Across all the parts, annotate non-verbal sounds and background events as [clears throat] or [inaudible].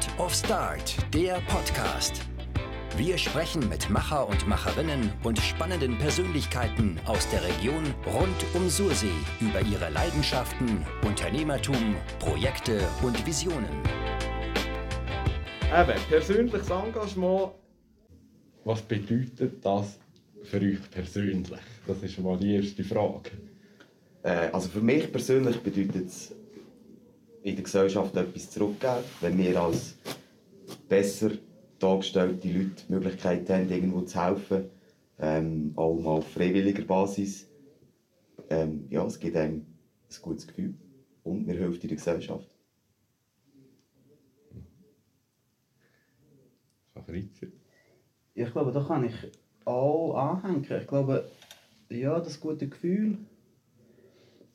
Head of Start, der Podcast. Wir sprechen mit Macher und Macherinnen und spannenden Persönlichkeiten aus der Region rund um Sursee über ihre Leidenschaften, Unternehmertum, Projekte und Visionen. Eben, persönliches Engagement. Was bedeutet das für euch persönlich? Das ist mal die erste Frage. Äh, also für mich persönlich bedeutet es in der Gesellschaft etwas zurückgeben, wenn wir als besser dargestellte Leute die Möglichkeit haben, irgendwo zu helfen, ähm, auch mal auf freiwilliger Basis. Ähm, ja, es gibt einem ein gutes Gefühl und mir hilft in der Gesellschaft. Ich glaube, da kann ich auch anhängen. Ich glaube, ja, das gute Gefühl.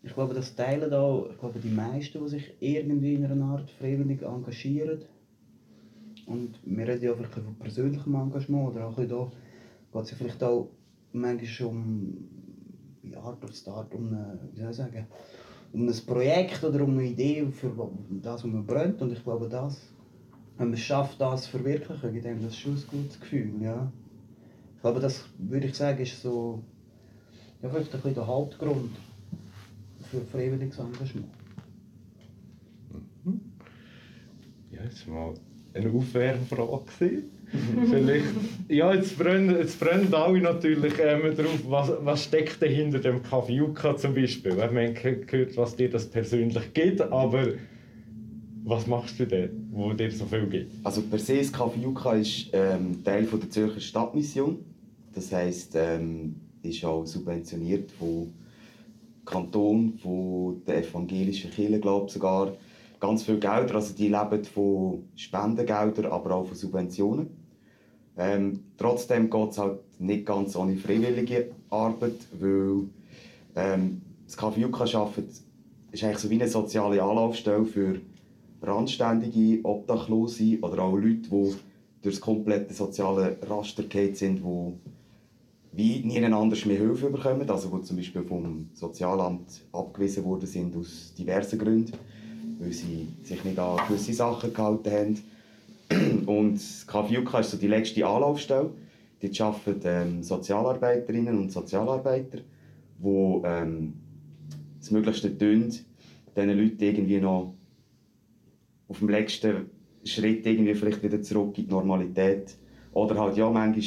Ich glaube, das teilen auch ich glaube, die meisten, die sich irgendwie in einer Art freiwillig engagieren. Und wir reden ja wirklich von persönlichem Engagement. Oder auch da geht es ja vielleicht auch manchmal um ja, Art Start, um, eine, wie soll ich sagen, um ein Projekt oder um eine Idee für das, was man brennt. Und ich glaube, das, wenn man es schafft, das zu verwirklichen, gibt einem das schon ein gutes Gefühl. Ja. Ich glaube, das würde ich sagen, ist so ja, vielleicht ein bisschen der Hauptgrund für freiwilliges Engagement. Ja, jetzt mal eine Aufwärmfrage. [laughs] Vielleicht, ja, jetzt brennen, jetzt brennen alle natürlich ähm, drauf, was, was steckt denn hinter dem Kaffeejuka zum Beispiel. Wir haben gehört, was dir das persönlich gibt, aber was machst du denn, wo dir so viel gibt? Also per se ist Kaffeejuka ist ähm, Teil von der Zürcher Stadtmission. Das heisst, ähm, ist auch subventioniert von Kanton, von der evangelischen Kirche, glaube sogar ganz viel Gelder. Also die leben von Spendengeldern, aber auch von Subventionen. Ähm, trotzdem geht es halt nicht ganz ohne freiwillige Arbeit, weil ähm, das Yucca arbeitet, ist eigentlich so wie eine soziale Anlaufstelle für randständige Obdachlose oder auch Leute, die durch das komplette soziale Raster sind, die wie niemand anders mehr Hilfe bekommen, also die zum Beispiel vom Sozialamt abgewiesen worden sind aus diversen Gründen weil sie sich nicht an gewisse Sachen gehalten haben. Und KFUK ist so die letzte Anlaufstelle. Dort arbeiten ähm, Sozialarbeiterinnen und Sozialarbeiter, die ähm, das Möglichste tun, diesen Leuten irgendwie noch auf dem letzten Schritt irgendwie vielleicht wieder zurück in die Normalität. Oder halt ja, manchmal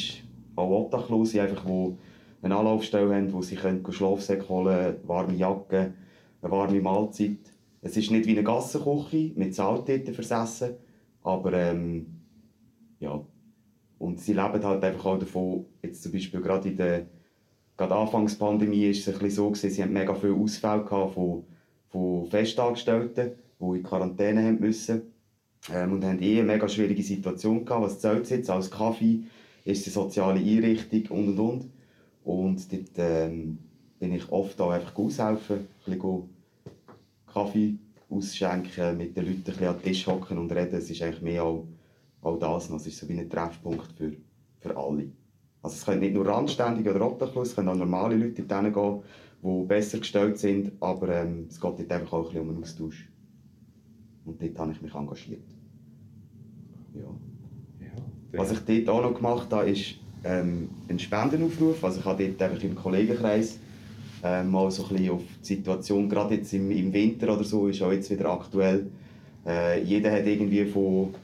auch Obdachlose, einfach, die eine Anlaufstelle haben, wo sie können Schlafsäcke holen können, warme Jacke, eine warme Mahlzeit. Es ist nicht wie eine Gassenküche mit Salttäten versessen, aber ähm, ja. Und sie leben halt einfach auch davon, jetzt zum Beispiel gerade in der gerade Anfangspandemie ist es ein bisschen so gewesen, sie hatten mega viele Ausfälle von, von Festangestellten, die in Quarantäne haben müssen. Ähm, und haben eh eine mega schwierige Situation gehabt, was zählt jetzt als Kaffee, ist eine soziale Einrichtung und und und. Und dort ähm, bin ich oft auch einfach aushelfen, ein bisschen Kaffee ausschenken, mit den Leuten ein bisschen an den Tisch hocken und reden. Es ist eigentlich mehr auch, auch das. Es ist so wie ein Treffpunkt für, für alle. Also es können nicht nur Randständige oder Obdachlose, es können auch normale Leute dorthin gehen, die besser gestellt sind, aber ähm, es geht dort einfach auch ein bisschen um einen Austausch. Und dort habe ich mich engagiert. Ja. Was ich dort auch noch gemacht habe, ist ähm, ein Spendenaufruf. Also ich habe dort einfach im Kollegenkreis äh, mal so ein bisschen auf die Situation, gerade jetzt im, im Winter oder so, ist auch jetzt wieder aktuell. Äh, jeder hat irgendwie von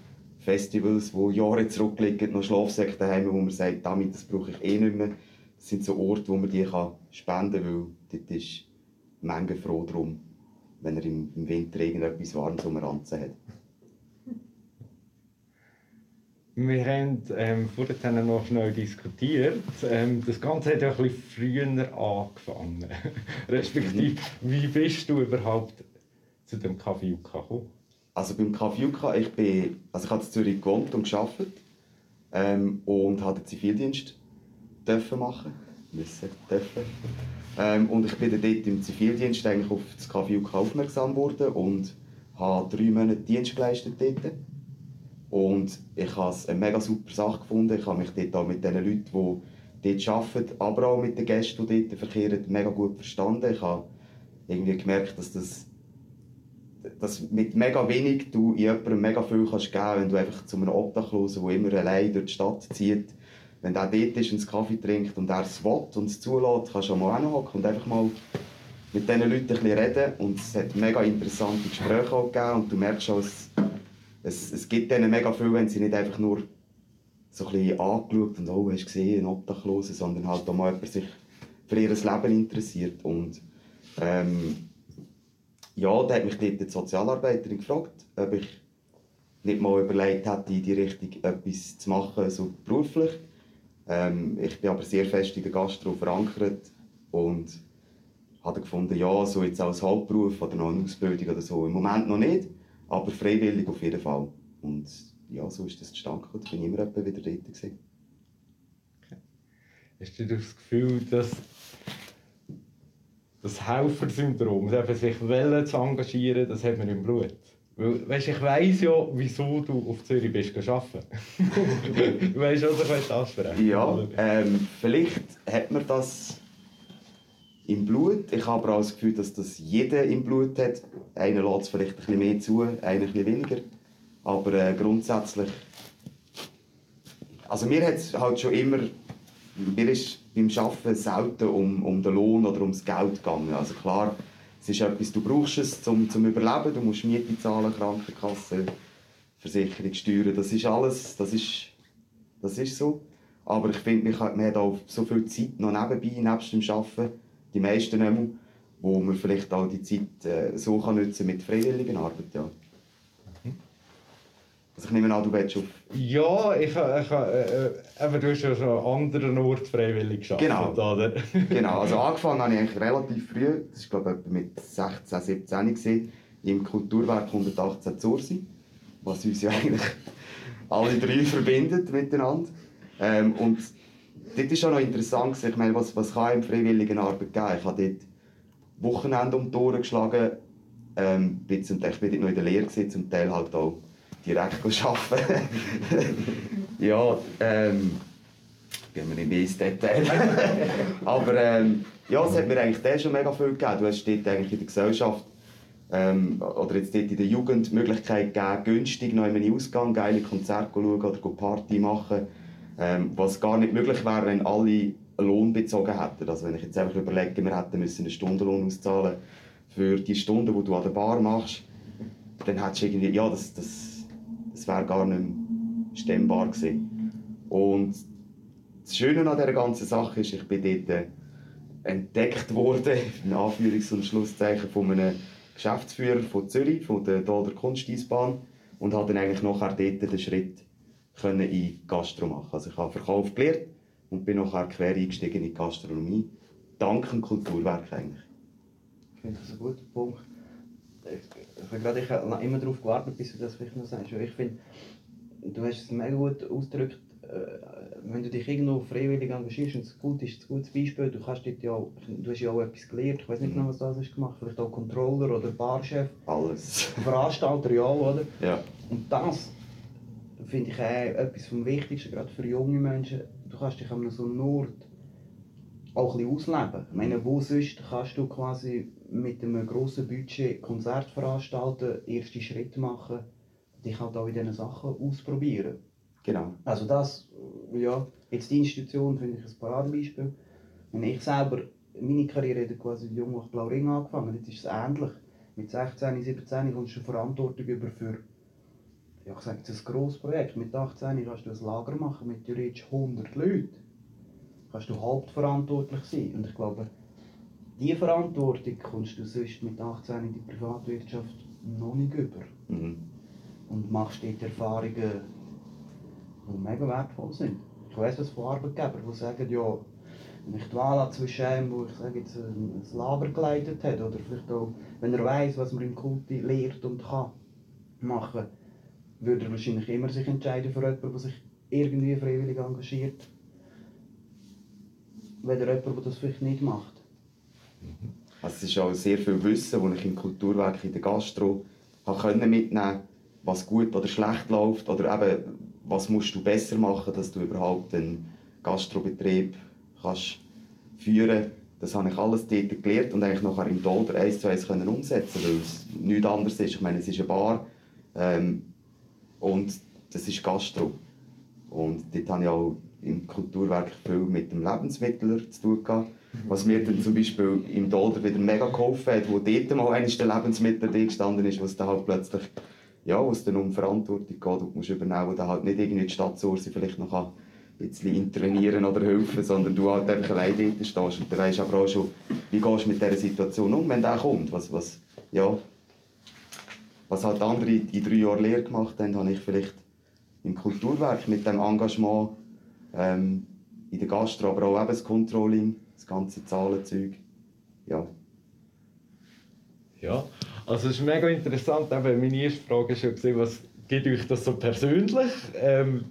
Festivals, die Jahre zurückliegen, noch Schlafsäcke daheim, wo man sagt, damit, das brauche ich eh nicht mehr. Das sind so Orte, wo man die kann spenden kann, weil dort ist Menge froh drum, wenn er im, im Winter irgendetwas Warmes um Ranzen hat. Wir haben ähm, vorhin noch schnell diskutiert. Ähm, das Ganze hat ja ein bisschen früher angefangen. [laughs] Respektive, wie bist du überhaupt zu dem Kaffee gekommen? Also beim Kaffee ich bin, also ich habe in Zürich gewohnt und gearbeitet ähm, und habe den Zivildienst dürfen machen, müssen dürfen. Ähm, und ich bin dann dort im Zivildienst eigentlich auf das Kaffee aufmerksam geworden und habe drei Monate Dienst geleistet dort. Und ich habe es eine mega super Sache gefunden. Ich habe mich dort auch mit den Leuten, die dort arbeiten, aber auch mit den Gästen, die dort verkehren, mega gut verstanden. Ich habe irgendwie gemerkt, dass das dass mit mega wenig du in jemandem mega viel kannst geben wenn du einfach zu einem Obdachlosen, der immer allein durch die Stadt zieht, wenn der dort ist und einen Kaffee trinkt und er es will und es zulässt, kannst du mal hocken und einfach mal mit diesen Leuten ein bisschen reden. Und es hat mega interessante Gespräche auch gegeben und du merkst schon, es, es, gibt denen mega viel, wenn sie nicht einfach nur so ein bisschen angeschaut und «Oh, hast gesehen, ein Obdachloser», sondern halt auch mal jemand sich für ihr Leben interessiert. Und ähm, ja, da hat mich dort die Sozialarbeiterin gefragt, ob ich nicht mal überlegt hätte, in die Richtung etwas zu machen, so beruflich. Ähm, ich bin aber sehr fest in der Gastro verankert und habe gefunden, ja, so jetzt als Hauptberuf oder noch eine Ausbildung oder so, im Moment noch nicht, aber freiwillig auf jeden Fall. Und ja, so ist das zustande gekommen, da bin ich immer wieder dort gewesen. Okay. Hast du das Gefühl, dass das Helfersyndrom, das sich wollen zu engagieren, das hat man im Blut. Weil, weißt, ich weiss ja, wieso du auf Zürich bist arbeiten. [laughs] du weißt, was ich ansprechen Ja, ähm, vielleicht hat man das im Blut. Ich habe aber auch das Gefühl, dass das jeder im Blut hat. Einer lässt es vielleicht ein bisschen mehr zu, einer ein weniger. Aber äh, grundsätzlich... Also mir hat es halt schon immer... Mir ist beim Arbeiten selten um, um den Lohn oder ums Geld gegangen. Also klar, es ist etwas, du brauchst es zum, zum Überleben. Du musst Miete zahlen, Krankenkasse, Versicherung, Steuern. Das ist alles, das ist, das ist so. Aber ich finde, man hat auch so viel Zeit noch nebenbei, nebst dem Arbeiten, die meisten mehr, wo man vielleicht auch die Zeit äh, so kann nutzen mit freiwilligen Arbeit. Ja. Also ich nehme an, du willst auf... Ja, ich, ich, äh, äh, du hast ja schon an anderen Orten freiwillig gearbeitet, genau. oder? [laughs] genau, also angefangen habe ich eigentlich relativ früh, das war glaube ich mit 16, 17 gewesen, im Kulturwerk 118 Zursi, was uns ja [laughs] eigentlich alle drei verbindet miteinander. Ähm, und dort ist auch noch interessant, ich meine, was, was kann im freiwilligen Arbeit geben? Ich habe dort Wochenende um die Ohren geschlagen, ähm, ich war dort noch in der Lehre, zum Teil halt auch direkt arbeiten. [laughs] ja, ähm, gehen wir nicht mehr ins Detail. [laughs] Aber ähm, ja, es hat mir eigentlich schon mega viel gegeben. Du hast dort eigentlich in der Gesellschaft ähm, oder jetzt dort in der Jugend die Möglichkeit gegeben, günstig noch in einen Ausgang geile Konzerte schauen oder Party machen. Ähm, was gar nicht möglich wäre, wenn alle Lohn bezogen hätten. Also wenn ich jetzt einfach überlege, wir hätten müssen einen Stundenlohn auszahlen für die Stunden, die du an der Bar machst, dann hättest du irgendwie, ja, das, das das wäre gar nicht mehr stemmbar gewesen. Und das Schöne an dieser ganzen Sache ist, ich bin dort äh, entdeckt worden, [laughs] in Anführungs- und Schlusszeichen, von einem Geschäftsführer von Zürich, von der Dolder Kunsteisbahn und habe dann eigentlich nachher dort den Schritt können in Gastro machen. Also ich habe Verkauf gelernt und bin nachher quer eingestiegen in die Gastronomie, dank dem Kulturwerk eigentlich. Ich finde das ein guter Punkt ich, gerade, ich habe immer darauf gewartet, bis du das vielleicht noch sagst. Ich finde, du hast es mega gut ausgedrückt, äh, wenn du dich irgendwo freiwillig engagierst, und es gut ist, ein gutes Beispiel, du, kannst dort ja, du hast ja auch etwas gelernt, ich weiß nicht genau, was du hast gemacht, vielleicht auch Controller oder Barchef. Alles. Veranstalter, ja, oder? Ja. Und das finde ich auch etwas vom Wichtigsten, gerade für junge Menschen. Du kannst dich an so einem Ort auch ein bisschen ausleben. Ich meine, wo sonst kannst du quasi mit einem grossen Budget Konzert veranstalten, erste Schritte machen, dich halt auch in diesen Sachen ausprobieren. Genau. Also das, ja, jetzt die Institution finde ich ein Paradebeispiel. Und ich selber, meine Karriere hat quasi jung auf Ring angefangen, jetzt ist es ähnlich. Mit 16, 17 kommst du Verantwortung über für, ja, ich sage jetzt ein grosses Projekt. Mit 18 kannst du ein Lager machen mit theoretisch 100 Leuten. Kannst du hauptverantwortlich sein. Und ich glaube, diese Verantwortung kommst du sonst mit 18 in die Privatwirtschaft noch nicht über. Mhm. Und machst dort Erfahrungen, die mega wertvoll sind. Ich weiss das von Arbeitgebern, die sagen, ja, wenn ich die Wahl zwischen einem, wo ich sage, jetzt ein Lager geleitet hat, oder vielleicht auch, wenn er weiss, was man im Kulti lehrt und kann machen, würde er wahrscheinlich immer sich entscheiden für jemanden, der sich irgendwie freiwillig engagiert, weder jemand, der das vielleicht nicht macht. Also es ist auch sehr viel Wissen, das ich im Kulturwerk in der Gastro habe mitnehmen was gut oder schlecht läuft oder eben, was musst du besser machen, dass du überhaupt einen Gastrobetrieb kannst führen das habe ich alles dort gelernt und eigentlich nachher im Dolder eins zu eins können umsetzen, weil es nichts anderes ist. Ich meine, es ist eine Bar ähm, und das ist Gastro. Und dort habe ich auch im Kulturwerk viel mit dem Lebensmittler zu tun gehabt. Was mir dann zum Beispiel im Dolder wieder mega geholfen hat, wo dort mal eines der Lebensmittel gestanden ist, wo es dann halt plötzlich, ja, wo es dann um Verantwortung geht und musst übernehmen, wo dann halt nicht irgendwie die Stadtsource vielleicht noch ein bisschen intervenieren oder helfen, sondern du halt einfach allein dort stehst und dann weisst aber auch schon, wie gehst du mit dieser Situation um, wenn der kommt, was, was, ja, was halt andere in drei Jahren Lehre gemacht haben, habe ich vielleicht im Kulturwerk mit dem Engagement ähm, in der Gastro, aber auch eben das Controlling, das ganze Zahlenzeug. Ja. Ja, also es ist mega interessant. Eben, meine erste Frage war schon, was gibt euch das so persönlich? Ähm,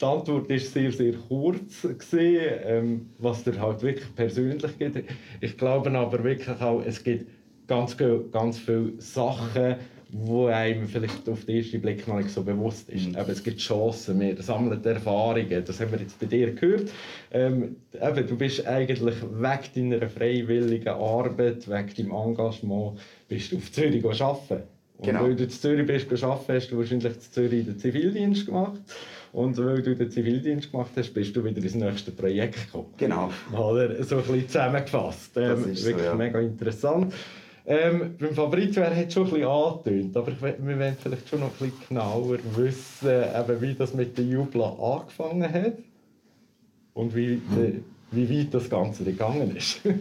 die Antwort war sehr, sehr kurz, gewesen, ähm, was dir halt wirklich persönlich gibt. Ich glaube aber wirklich auch, es gibt ganz, ganz viele Sachen, wo einem vielleicht auf den ersten Blick noch nicht so bewusst ist. Mhm. Eben, es gibt Chancen, wir sammeln Erfahrungen, das haben wir jetzt bei dir gehört. Ähm, eben, du bist eigentlich weg deiner freiwilligen Arbeit, weg deinem Engagement, bist du auf Zürich arbeiten. Und genau. weil du in Zürich bist arbeiten, hast du wahrscheinlich in Zürich den Zivildienst gemacht. Und weil du den Zivildienst gemacht hast, bist du wieder ins nächste Projekt gekommen. Genau. Oder so ein bisschen zusammengefasst. Ähm, wirklich so, ja. mega interessant. Ähm, beim Fabrizio, er hat schon ein bisschen angetönt, aber ich, wir wollen vielleicht schon noch ein bisschen genauer wissen, eben, wie das mit der Jubla angefangen hat und wie, de, wie weit das Ganze gegangen ist. [laughs] ja,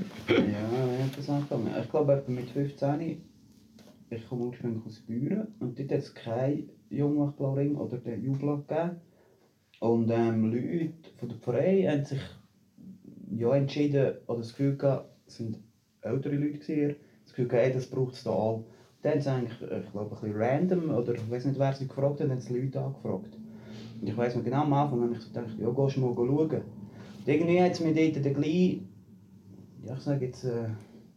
das angefangen? Ich glaube, mit 15 ich komme ursprünglich aus Büren und dort hat es keinen Jungmachtblauring oder den Jubla gegeben. Und ähm, Leute von der Pfarrei haben sich ja, entschieden, oder das Gefühl gehabt, es sind ältere Leute gewesen, Gefühl gehabt, das braucht es da auch. Dann sie eigentlich, äh, ich glaube, ein random, oder ich weiß nicht, wer sie gefragt hat, haben sie Leute angefragt. Und ich weiß noch genau, am Anfang habe ich so gedacht, ja, gehst du mal schauen. Und irgendwie hat es mir dort dann gleich, ja, ich sage jetzt, äh,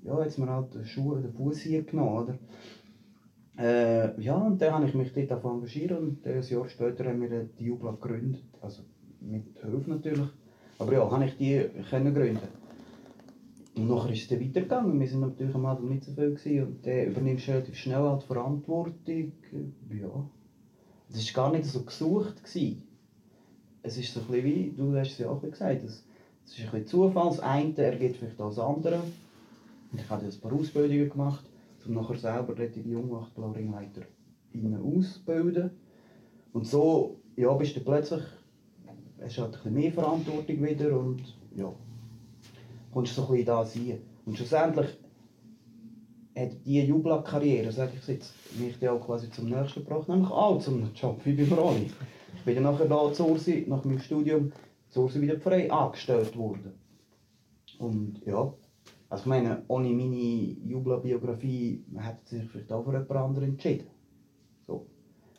ja, jetzt mir halt den Schuh, den Fuß hier genommen, oder? Äh, ja, und dann habe ich mich dort engagiert und ein Jahr später haben wir die Jubla gegründet. Also mit Hilfe natürlich. Aber ja, habe ich die können gründen. Und nachher ist es dann weitergegangen. Wir waren natürlich am Anfang nicht so viel gewesen, und dann übernimmst du relativ schnell halt Verantwortung. Ja. Es war gar nicht so gesucht. Gewesen. Es ist so ein bisschen wie, du hast es ja auch gesagt, es, ist ein bisschen Zufall. Das eine ergibt vielleicht das andere. Und ich habe jetzt ein paar Ausbildungen gemacht, um nachher selber die Jungwachtblauringleiter auszubilden. Und so ja, bist du plötzlich, hast halt ein bisschen mehr Verantwortung wieder und ja, kommst du so ein bisschen da rein. Und schlussendlich hat diese Jubla-Karriere, sage ich jetzt, mich dann auch quasi zum nächsten gebracht, nämlich auch zum Job wie bei Ronny. Ich bin dann nachher da zu Ursi, nach meinem Studium, zu Ursi wieder frei angestellt worden. Und ja, also ich meine, ohne meine Jubla-Biografie hätte sich vielleicht auch für jemand anderen entschieden. So.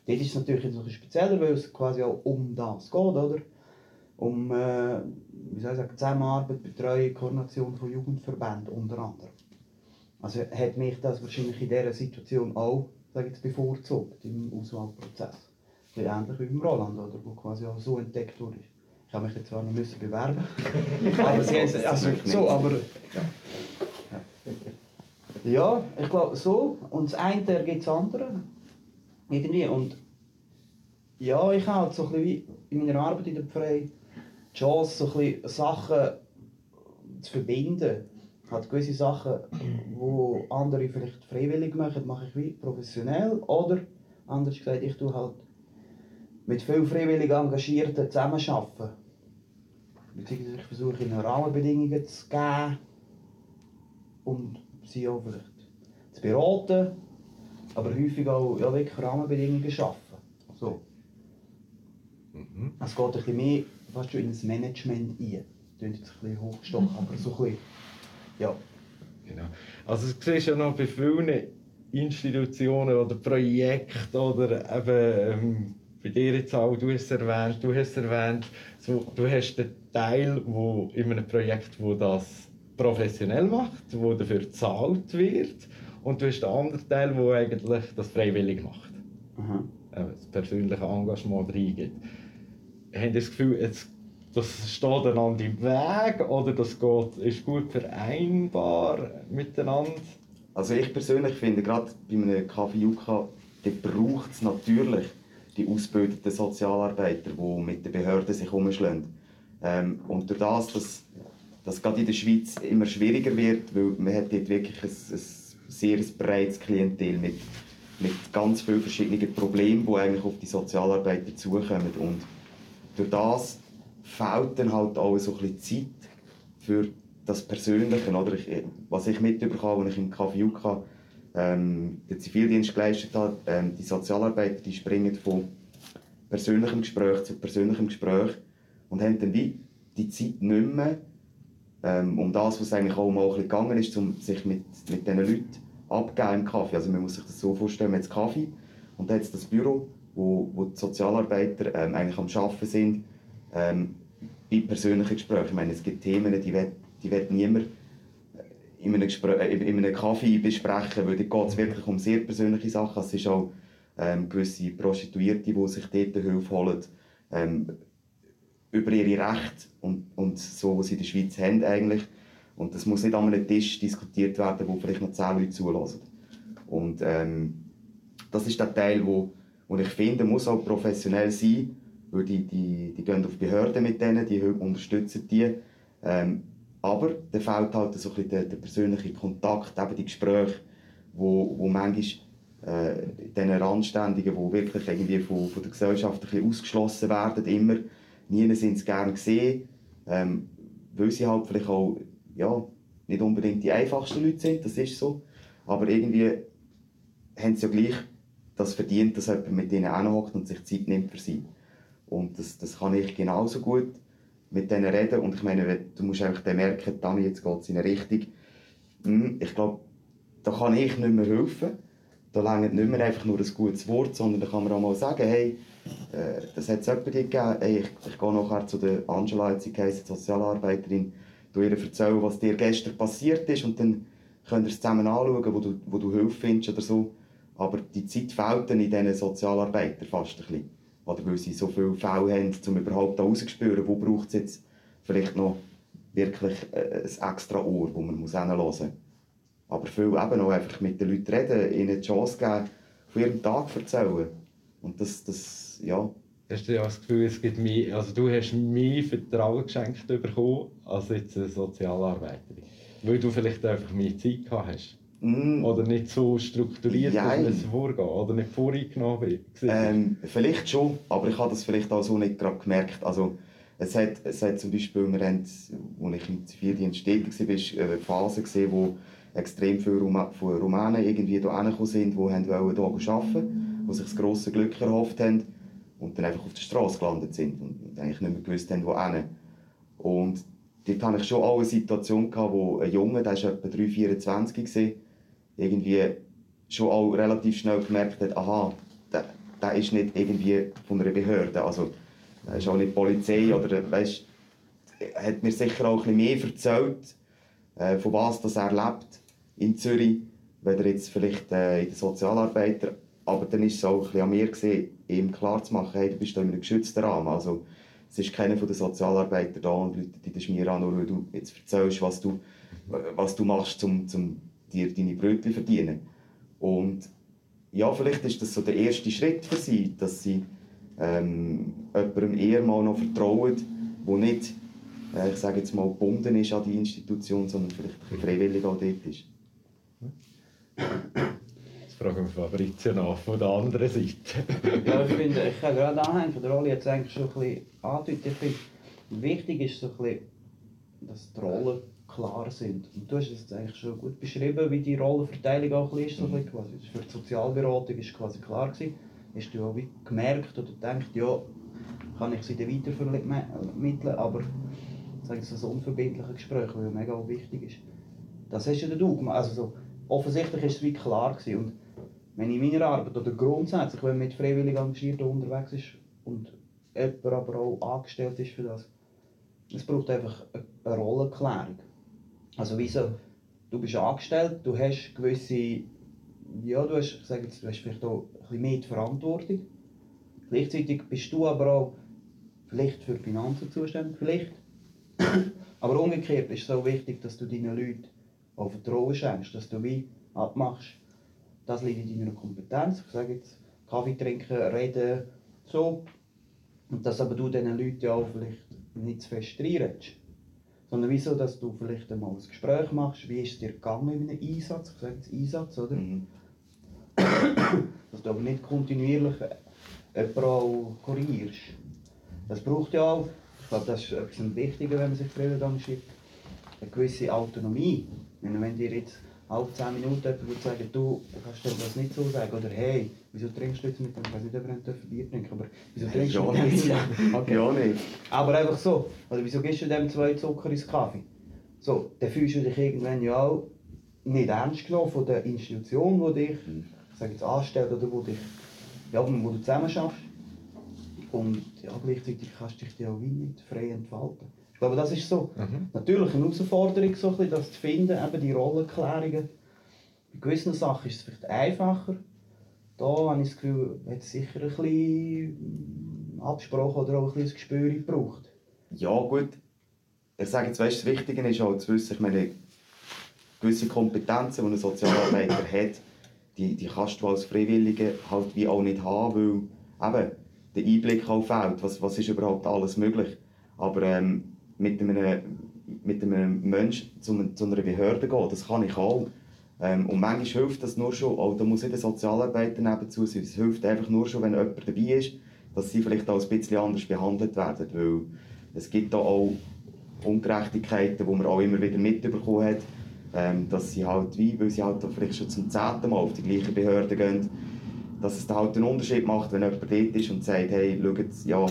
Dort ist es natürlich ein bisschen spezieller, weil es quasi auch um das geht, oder? Um äh, wie soll ich sagen, Zusammenarbeit, Betreuung, Koordination von Jugendverbänden unter anderem. Also hat mich das wahrscheinlich in dieser Situation auch sage jetzt, bevorzugt im Auswahlprozess. Ein ähnlich wie beim Roland, oder, wo quasi auch so entdeckt wurde. Ich habe mich jetzt zwar noch müssen bewerben [laughs] aber sie haben also, so, aber ja. ja, ich glaube so und das eine ergibt das andere irgendwie und ja, ich habe halt so ein bisschen wie in meiner Arbeit in der Pflege die Chance, so ein Sachen zu verbinden. Hat gewisse Sachen, die andere vielleicht freiwillig machen, mache ich wie professionell. Oder, anders gesagt, ich tue halt mit vielen freiwillig Engagierten zusammenarbeiten. Beziehungsweise ich versuche ihnen Rahmenbedingungen zu geben und sie auch vielleicht zu beraten, aber häufig auch ja, wirklich Rahmenbedingungen schaffen. So. Mhm. Es geht ein bisschen mehr fast schon ins Management ein. Das jetzt ein bisschen hochgestochen, aber so ein bisschen, ja. Genau. Also du siehst ja noch bei vielen Institutionen oder Projekten oder eben ähm, bei dir jetzt auch, du hast es erwähnt, du hast es erwähnt, so, du hast den Teil wo in einem Projekt, wo das professionell macht, wo dafür gezahlt wird und du hast den anderen Teil, wo eigentlich das freiwillig macht. Aha. Das persönliche Engagement reingeht. Haben das Gefühl, es das steht einander im Weg oder das geht, ist gut vereinbar miteinander? Also ich persönlich finde, gerade bei einem KVUK, braucht es natürlich die ausgebildeten Sozialarbeiter, die mit den Behörden sich umschlagen. Ähm, und durch das, dass das gerade in der Schweiz immer schwieriger wird, weil man hat dort wirklich ein, ein sehr breites Klientel mit, mit ganz vielen verschiedenen Problemen, die eigentlich auf die Sozialarbeiter zukommen. Und durch das fehlt dann halt auch so ein bisschen Zeit für das Persönliche. Oder ich, was ich mitbekomme, als ich im KVUK ähm, den Zivildienst geleistet habe, ähm, die Sozialarbeiter die springen von persönlichem Gespräch zu persönlichem Gespräch und haben dann wie die Zeit nicht mehr, ähm, um das, was eigentlich auch mal gegangen ist, um sich mit, mit diesen Leuten abgeben im Kaffee. Also man muss sich das so vorstellen, man hat Kaffee und dann hat das Büro, wo, wo die Sozialarbeiter ähm, eigentlich am Arbeiten sind, ähm, bei persönlichen Gesprächen. Ich meine, es gibt Themen, die will, die will niemand in einem, Gespräch, äh, in einem Kaffee besprechen, weil dort geht es wirklich um sehr persönliche Sachen. Es ist auch ähm, gewisse Prostituierte, die sich dort Hilfe holen, ähm, über ihre Rechte und, und so, was sie in der Schweiz haben eigentlich. Und das muss nicht an einem Tisch diskutiert werden, wo vielleicht noch zehn Leute zulassen. Und ähm, das ist der Teil, wo, wo ich finde, muss auch professionell sein, weil die, die, die gehen auf Behörden mit denen, die unterstützen die. Ähm, aber da fehlt halt so ein der, der persönliche Kontakt, eben die Gespräche, wo, wo manchmal äh, diesen Randständigen, die wirklich irgendwie von, von der Gesellschaft ein bisschen ausgeschlossen werden, immer, nie sind sie gerne gesehen, ähm, weil sie halt vielleicht auch ja, nicht unbedingt die einfachsten Leute sind, das ist so, aber irgendwie haben sie ja gleich das verdient, dass jemand mit ihnen anhockt und sich Zeit nimmt für sie. Und das, das kann ich genauso gut mit denen reden. Und ich meine, du musst einfach dann merken, Dani, jetzt geht es in eine Richtung. Hm, ich glaube, da kann ich nicht mehr helfen. Da reicht nicht mehr einfach nur ein gutes Wort, sondern da kann man auch mal sagen, hey, äh, das hat es jemanden gegeben, hey, ich, ich gehe nachher zu der Angela, jetzt heisst Sozialarbeiterin, du ihr erzählen, was dir gestern passiert ist und dann könnt ihr es zusammen anschauen, wo du, wo du Hilfe findest oder so. Aber die Zeit fehlt in diesen Sozialarbeitern fast ein bisschen. Oder weil sie so viele Fälle haben, um überhaupt herauszuspüren, wo braucht es jetzt vielleicht noch wirklich äh, ein extra Ohr, wo man muss hinhören muss. Aber viel eben auch einfach mit den Leuten reden, ihnen die Chance geben, von ihrem Tag erzählen. Und das, das ja. Hast du ja das Gefühl, es gibt mehr, also du hast mehr Vertrauen geschenkt bekommen als jetzt eine Sozialarbeiterin? Weil du vielleicht einfach mehr Zeit gehabt hast? Mm. Oder nicht so strukturiert, Jein. dass es vorgeht? Oder nicht voreingenommen wird? Ähm, vielleicht schon, aber ich habe das vielleicht auch so nicht gerade gemerkt. Also, es hat, es hat zum Beispiel, wir haben, als ich im Zivildienst tätig war, eine Phase gesehen, wo extrem viele Ruma von Rumänen irgendwie hierher gekommen sind, die wollten hier arbeiten die sich das grosse Glück erhofft haben und dann einfach auf der Straße gelandet sind und eigentlich nicht mehr gewusst haben, wohin. Und dort hatte ich schon auch eine Situation, wo ein Junge, der war etwa 3, 24, irgendwie schon auch relativ schnell gemerkt hat, aha, der, der ist nicht irgendwie von einer Behörde, also er ist auch nicht Polizei oder weißt, hat mir sicher auch ein bisschen mehr erzählt, äh, von was das er lebt in Zürich, weder jetzt vielleicht äh, in der Sozialarbeiter, aber dann ist es auch ein bisschen an mir ihm klar zu machen, hey, du bist da in einem geschützten Rahmen, also es ist keiner von den Sozialarbeitern da und Leute, die das mir an, nur weil du jetzt erzählst, was du, was du machst, um, um dir deine Brötchen verdienen. Und ja, vielleicht ist das so der erste Schritt für sie, dass sie ähm, jemandem eher mal noch vertrauen, der nicht, äh, ich sage jetzt mal, gebunden ist an die Institution, sondern vielleicht ein freiwillig auch dort ist. Jetzt fragen wir Fabrizio nach von der anderen Seite. ja, ich finde, ich kann gerade anhängen, der Rolli es eigentlich schon ein bisschen finde, wichtig ist so ein bisschen, dass die Rollen klar sind. Und du hast es eigentlich schon gut beschrieben, wie die Rollenverteilung auch ist. So mhm. quasi. Für die Sozialberatung ist quasi klar gewesen. Hast du auch gemerkt oder gedacht, ja, kann ich sie dann weiter vermitteln, aber sage ich, das unverbindliche Gespräch, das ja mega wichtig ist. Das hast ja du gemacht. Also so, offensichtlich ist es wie klar gewesen. Und wenn in meiner Arbeit oder grundsätzlich, wenn man mit freiwillig Engagierten unterwegs ist und jemand aber auch angestellt ist für das, es braucht einfach eine Rollenklärung. Also wieso, du bist angestellt, du hast gewisse, ja du hast, ich sage jetzt, du hast vielleicht auch ein bisschen mehr Verantwortung. Gleichzeitig bist du aber auch vielleicht für die Finanzen zuständig, vielleicht. [coughs] Aber umgekehrt ist es auch wichtig, dass du deinen Leuten auch Vertrauen schenkst, dass du wie abmachst, das liegt in deiner Kompetenz. Ich sage jetzt, Kaffee trinken, reden, so. Und dass aber du diesen Leuten ja auch vielleicht nicht zu fest reinredest. Sondern wieso, dass du vielleicht einmal ein Gespräch machst, wie ist es dir gegangen in einem Einsatz, ich sage jetzt Einsatz, oder? Mhm. Dass du aber nicht kontinuierlich jemanden auch korrigierst. Das braucht ja auch, ich glaube, das ist etwas Wichtiges, wenn man sich für engagiert, eine gewisse Autonomie. Wenn dir jetzt alle 10 Minuten jemand würde sagen, du kannst dir das nicht so sagen, oder hey, wieso trinkst du jetzt mit dem, ich weiß nicht, ob er ein Bier trinken aber wieso trinkst du Ja mit dem? [laughs] Okay. Ja nicht. Aber einfach so, oder wieso gibst du dem zwei Zucker ins Kaffee? So, dann fühlst du dich irgendwann ja auch nicht ernst genommen von der Institution, die dich, ich sage jetzt anstellt, oder wo dich, ja, wo du zusammen schaffst. Und ja, gleichzeitig kannst du dich ja auch wie nicht frei entfalten. Ich glaube, das ist so natürlich eine Herausforderung, so ein bisschen, das zu finden, eben die Rollenklärungen. Bei gewissen Sachen ist es vielleicht einfacher. Da habe ich das Gefühl, hat es sicher ein bisschen Absprache oder auch ein bisschen Gespür gebraucht. Ja, gut. Ich sage jetzt, weißt, das Wichtige ist auch zu wissen, ich meine, gewisse Kompetenzen, die ein Sozialarbeiter [coughs] hat, die, die kannst du als Freiwillige halt wie auch nicht haben, weil eben der Einblick auch fehlt, was, was ist überhaupt alles möglich. Aber ähm, mit, einem, mit einem Menschen zu, zu einer Behörde gehen, das kann ich auch. Ähm, und manchmal hilft das nur schon, auch da muss nicht ein Sozialarbeiter nebenzu sein, es hilft einfach nur schon, wenn jemand dabei ist, dass sie vielleicht auch ein bisschen anders behandelt werden, weil es gibt da auch Ungerechtigkeiten, die man auch immer wieder mitbekommen hat, ähm, dass sie halt wie, weil sie halt vielleicht schon zum zehnten Mal auf die gleiche Behörde gehen, dass es da halt einen Unterschied macht, wenn jemand dort ist und sagt, hey, schaut, ja,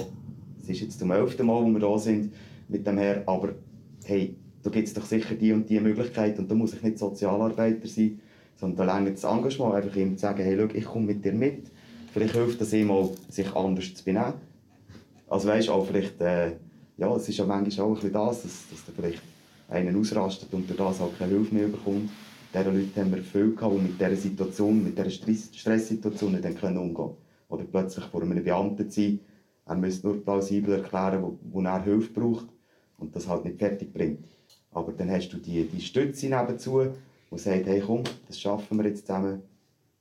es ist jetzt zum elften Mal, wo wir da sind mit dem Herr, aber hey, da gibt es doch sicher die und die Möglichkeit und da muss ich nicht Sozialarbeiter sein, sondern da reicht das Engagement, einfach ihm zu sagen, hey, schau, ich komme mit dir mit, vielleicht hilft das ihm auch, sich anders zu benehmen. Also weißt auch vielleicht, äh, ja, es ist ja manchmal auch ein das, dass, dass da vielleicht einen ausrastet und durch das halt keine Hilfe mehr bekommt. Diese Leute haben wir viel gehabt, die mit dieser Situation, mit dieser Stress Stresssituation nicht können umgehen Oder plötzlich vor einem Beamten sein, er müsste nur plausibel erklären, wo, wo er Hilfe braucht und das halt nicht fertig bringt. Aber dann hast du die, die Stütze nebenzu, die sagt, hey komm, das schaffen wir jetzt zusammen.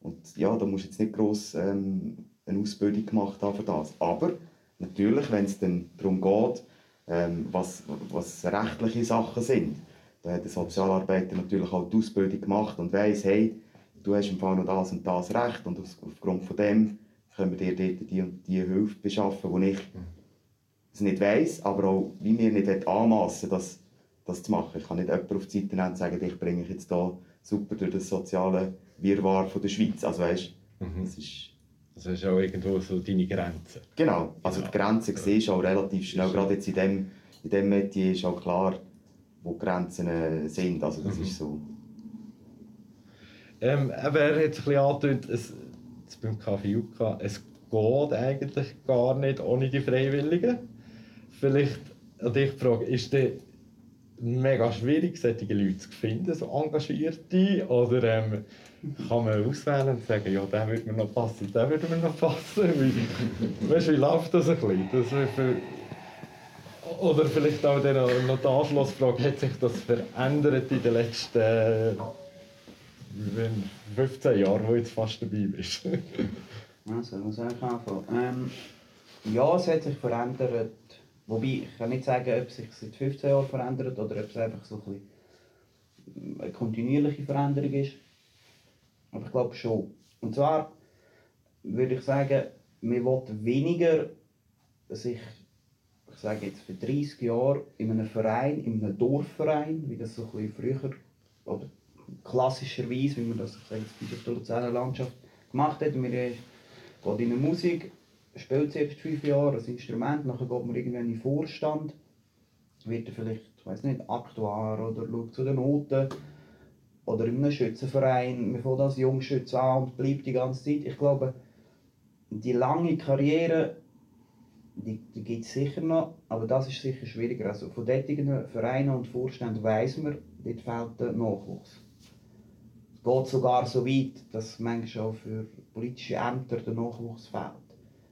Und ja, da musst du jetzt nicht gross ähm, eine Ausbildung gemacht haben für das. Aber natürlich, wenn es dann darum geht, ähm, was, was rechtliche Sachen sind, da hat der Sozialarbeiter natürlich auch die Ausbildung gemacht und weiss, hey, du hast im Fall noch das und das Recht und aufgrund von dem können wir dir dort die und die Hilfe beschaffen, wo ich es nicht weiss, aber auch wie mir nicht anmassen das, das zu machen. Ich kann nicht jemanden auf die Seite nehmen und sagen, ich bringe dich jetzt da super durch das soziale Wirrwarr von der Schweiz. Also weißt, das ist Das ist auch irgendwo so deine Grenze. Genau, also die Grenzen siehst du auch relativ schnell, gerade jetzt in dem, in dem Metier ist auch klar, wo die Grenzen äh, sind, also das ist so. Ähm, aber er hat ein bisschen angetönt, es, jetzt beim Kaffee Yucca, es geht eigentlich gar nicht ohne die Freiwilligen. Vielleicht an dich die Frage, ist es mega schwierig, solche Leute zu finden, so engagierte? Oder ähm, kann man auswählen und sagen, ja, der würde mir noch passen, der würde mir noch passen? [laughs] Wie, weißt du, wie läuft das ein bisschen? Das oder vielleicht auch dann noch die Anschlussfrage, hat sich das verändert in den letzten äh, wenn 15 Jahren, wo du jetzt fast dabei bist? [laughs] Also, soll ich anfangen? Ähm, ja, es hat sich verändert. Wobei, ich kann nicht sagen, ob es sich seit 15 Jahren verändert oder ob es einfach so ein eine kontinuierliche Veränderung ist. Aber ich glaube schon. Und zwar würde ich sagen, man will weniger sich, ich sage jetzt für 30 Jahre, in einem Verein, in einem Dorfverein, wie das so ein bisschen früher oder klassischerweise, wie man das ich sage jetzt, bei der Luzerner Landschaft gemacht hat. Man geht in eine Musik, spielt selbst fünf Jahre ein Instrument, nachher geht man irgendwann in den Vorstand, wird er vielleicht, ich weiß nicht, Aktuar oder schaut zu den Noten oder in einem Schützenverein, man fängt als Jungschütze an und bleibt die ganze Zeit. Ich glaube, die lange Karriere, die, die gibt es sicher noch, aber das ist sicher schwieriger. Also von dortigen Vereinen und Vorständen weiss man, dort fehlt der Nachwuchs. Es geht sogar so weit, dass manchmal auch für politische Ämter der Nachwuchs fehlt.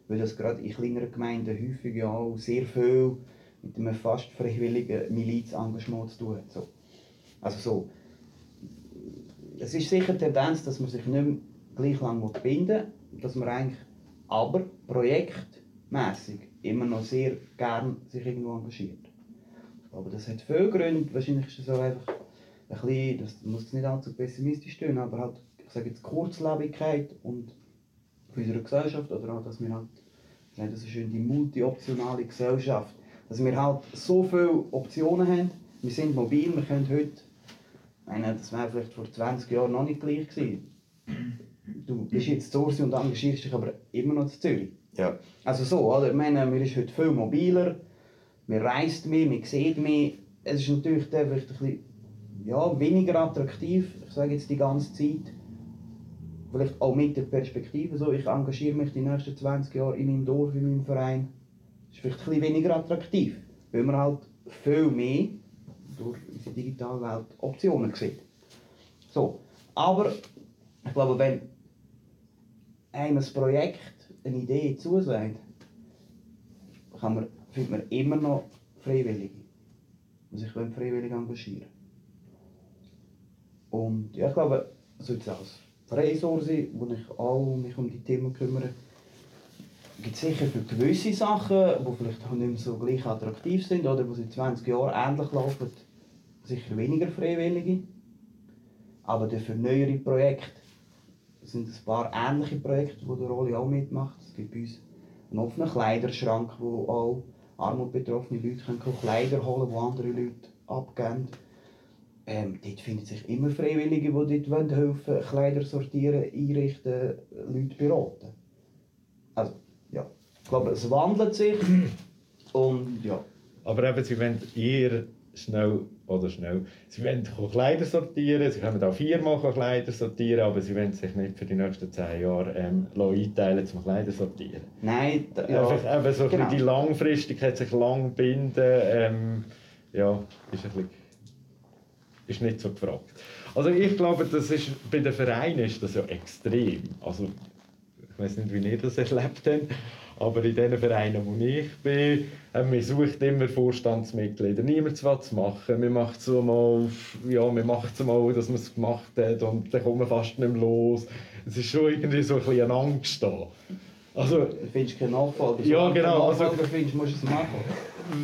Weil das gerade in kleineren Gemeinden häufig ja auch sehr viel mit einem fast freiwilligen Milizengagement zu tun hat. So. Also so, es ist sicher die Tendenz, dass man sich nicht mehr gleich lange binden will, dass man eigentlich aber projektmäßig immer noch sehr gern sich irgendwo engagiert. Aber das hat viele Gründe. Wahrscheinlich ist es auch einfach ein bisschen, das muss nicht allzu pessimistisch tun, aber halt, ich sage jetzt Kurzlebigkeit und unserer Gesellschaft oder auch, dass wir halt, ich nenne das so schön, die multi-optionale Gesellschaft, dass wir halt so viele Optionen haben. Wir sind mobil, wir können heute, meine, das wäre vielleicht vor 20 Jahren noch nicht gleich gewesen. Du bist jetzt zu Ursi und engagierst dich aber immer noch zu Zürich. Ja. Also so, oder? Ich meine, man ist heute viel mobiler, man reist mehr, man sieht mehr. Es ist natürlich dann vielleicht ein bisschen, ja, weniger attraktiv, ich sage jetzt die ganze Zeit. Vielleicht auch mit der Perspektive, so, ich engagiere mich die nächsten 20 Jahre in meinem Dorf, in meinem Verein. Ist vielleicht ein weniger attraktiv, weil man halt viel mehr durch unsere digitale Welt Optionen sieht. So, aber ich glaube, wenn einem ein Projekt, eine Idee zusagt, kann man, findet man immer noch Freiwillige, die sich freiwillig engagieren Und ja, ich glaube, so jetzt als Freisorsi, wo ich auch mich um die Themen kümmere, gibt es sicher für gewisse Sachen, die vielleicht auch nicht mehr so gleich attraktiv sind oder die seit 20 Jahren ähnlich laufen, sicher weniger Freiwillige. Aber für neuere Projekte sind ein paar ähnliche Projekte, wo der Rolli auch mitmacht. Es gibt bei uns einen offenen Kleiderschrank, wo auch armutbetroffene Leute können Kleider holen können, die andere Leute abgeben. Ähm, dort finden sich immer Freiwillige, die dort helfen wollen, Kleider sortieren, einrichten, Leute beraten. Also, ja. Ich glaube, es wandelt sich und ja. Aber eben, sie wollen eher schnell oder schnell. Sie wollen Kleider sortieren, sie können auch viermal Kleider sortieren, aber sie wollen sich nicht für die nächsten zehn Jahre ähm, einteilen zum Kleider sortieren. Nein, da, ja, Einfach eben so genau. die Langfristigkeit, sich lang binden, ähm, ja, ist, ein bisschen, ist nicht so gefragt. Also ich glaube, das ist, bei den Vereinen ist das ja extrem. Also, ich weiß nicht, wie ihr das erlebt habt, aber in den Vereinen, wo ich bin, äh, man sucht immer Vorstandsmitglieder. Niemand will es machen. Man macht es mal, ja, man macht es mal, dass man es gemacht hat und dann kommt man fast nicht mehr los. Es ist schon irgendwie so ein bisschen eine Angst da. Also, du findest keinen Nachfolger. Ja, genau. Also, findest, musst du es machen.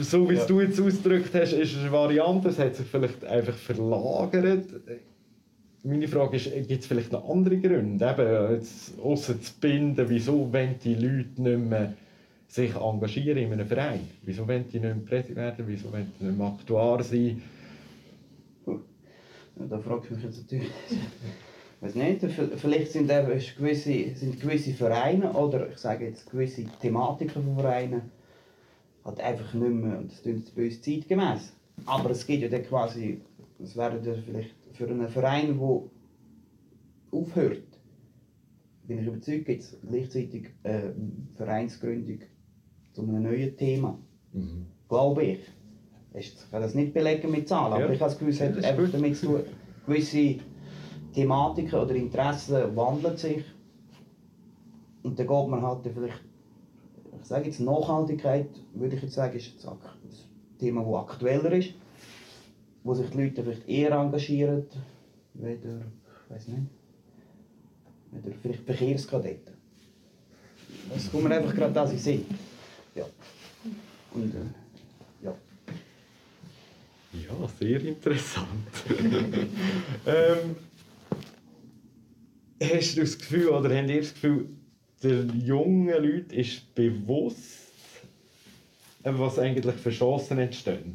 So wie ja. du jetzt ausgedrückt hast, ist es eine Variante. Es hat sich vielleicht einfach verlagert. Meine Frage ist, gibt es vielleicht noch andere Gründe, eben, jetzt, zu binden, wieso wollen die Leute nicht mehr sich engagieren in einem Verein? Wieso wollen die nicht mehr Präsident werden? Wieso wollen die nicht mehr Aktuar sein? Ja, da frage ich mich jetzt natürlich. [laughs] weiß nicht, vielleicht sind, eben gewisse, sind gewisse Vereine oder ich sage jetzt gewisse Thematiken von Vereinen halt einfach nicht mehr, und das ist bei uns zeitgemäß. Aber es geht ja dann quasi, es wäre ja vielleicht für einen Verein, der aufhört, bin ich überzeugt, gibt es gleichzeitig eine Vereinsgründung zu einem neuen Thema. Mhm. Glaube ich. Ich kann das nicht belegen mit Zahlen, aber ich habe das Gefühl, es hat einfach damit zu tun, gewisse Thematiken oder Interessen wandeln sich. Und dann geht man halt vielleicht, ich sage jetzt Nachhaltigkeit, würde ich jetzt sagen, ist ein Thema, das aktueller ist wo sich die Leute vielleicht eher engagieren, weder, ich weiß nicht, weder vielleicht Verkehrskadetten. Das kommt mir einfach gerade das in Sinn. Ja. Und, äh, ja. Ja, sehr interessant. [laughs] ähm, hast du das Gefühl, oder habt ihr das Gefühl, der jungen Leute ist bewusst, was eigentlich für Chancen entstehen?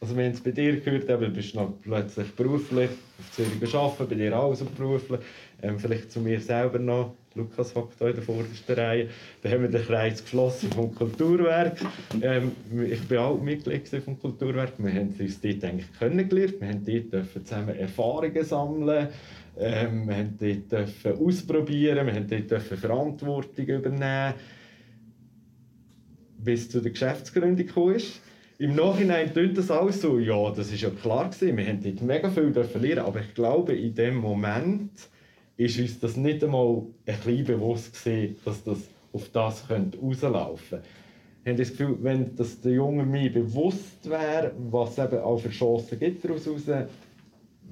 Also wir haben es bei dir gehört, du bist noch plötzlich beruflich auf Zürich arbeiten, bei dir auch so beruflich. Ähm, vielleicht zu mir selber noch, Lukas hockt hier in der vordersten Reihe. Dann haben wir den Kreis geschlossen vom Kulturwerk. Ähm, ich war auch Mitglied vom Kulturwerk. Wir haben uns dort eigentlich kennengelernt. Wir haben dort zusammen Erfahrungen sammeln ähm, wir haben dort ausprobieren, wir haben dort Verantwortung übernehmen, bis zu der Geschäftsgründung ist im Nachhinein tut das alles so, ja, das ist ja klar gewesen, wir haben dort mega viel verlieren, aber ich glaube, in dem Moment ist uns das nicht einmal ein bisschen bewusst gewesen, dass das auf das könnte rauslaufen könnte. Ich habe das Gefühl, wenn das der junge mir bewusst wäre, was es eben auch für Chancen gibt daraus heraus,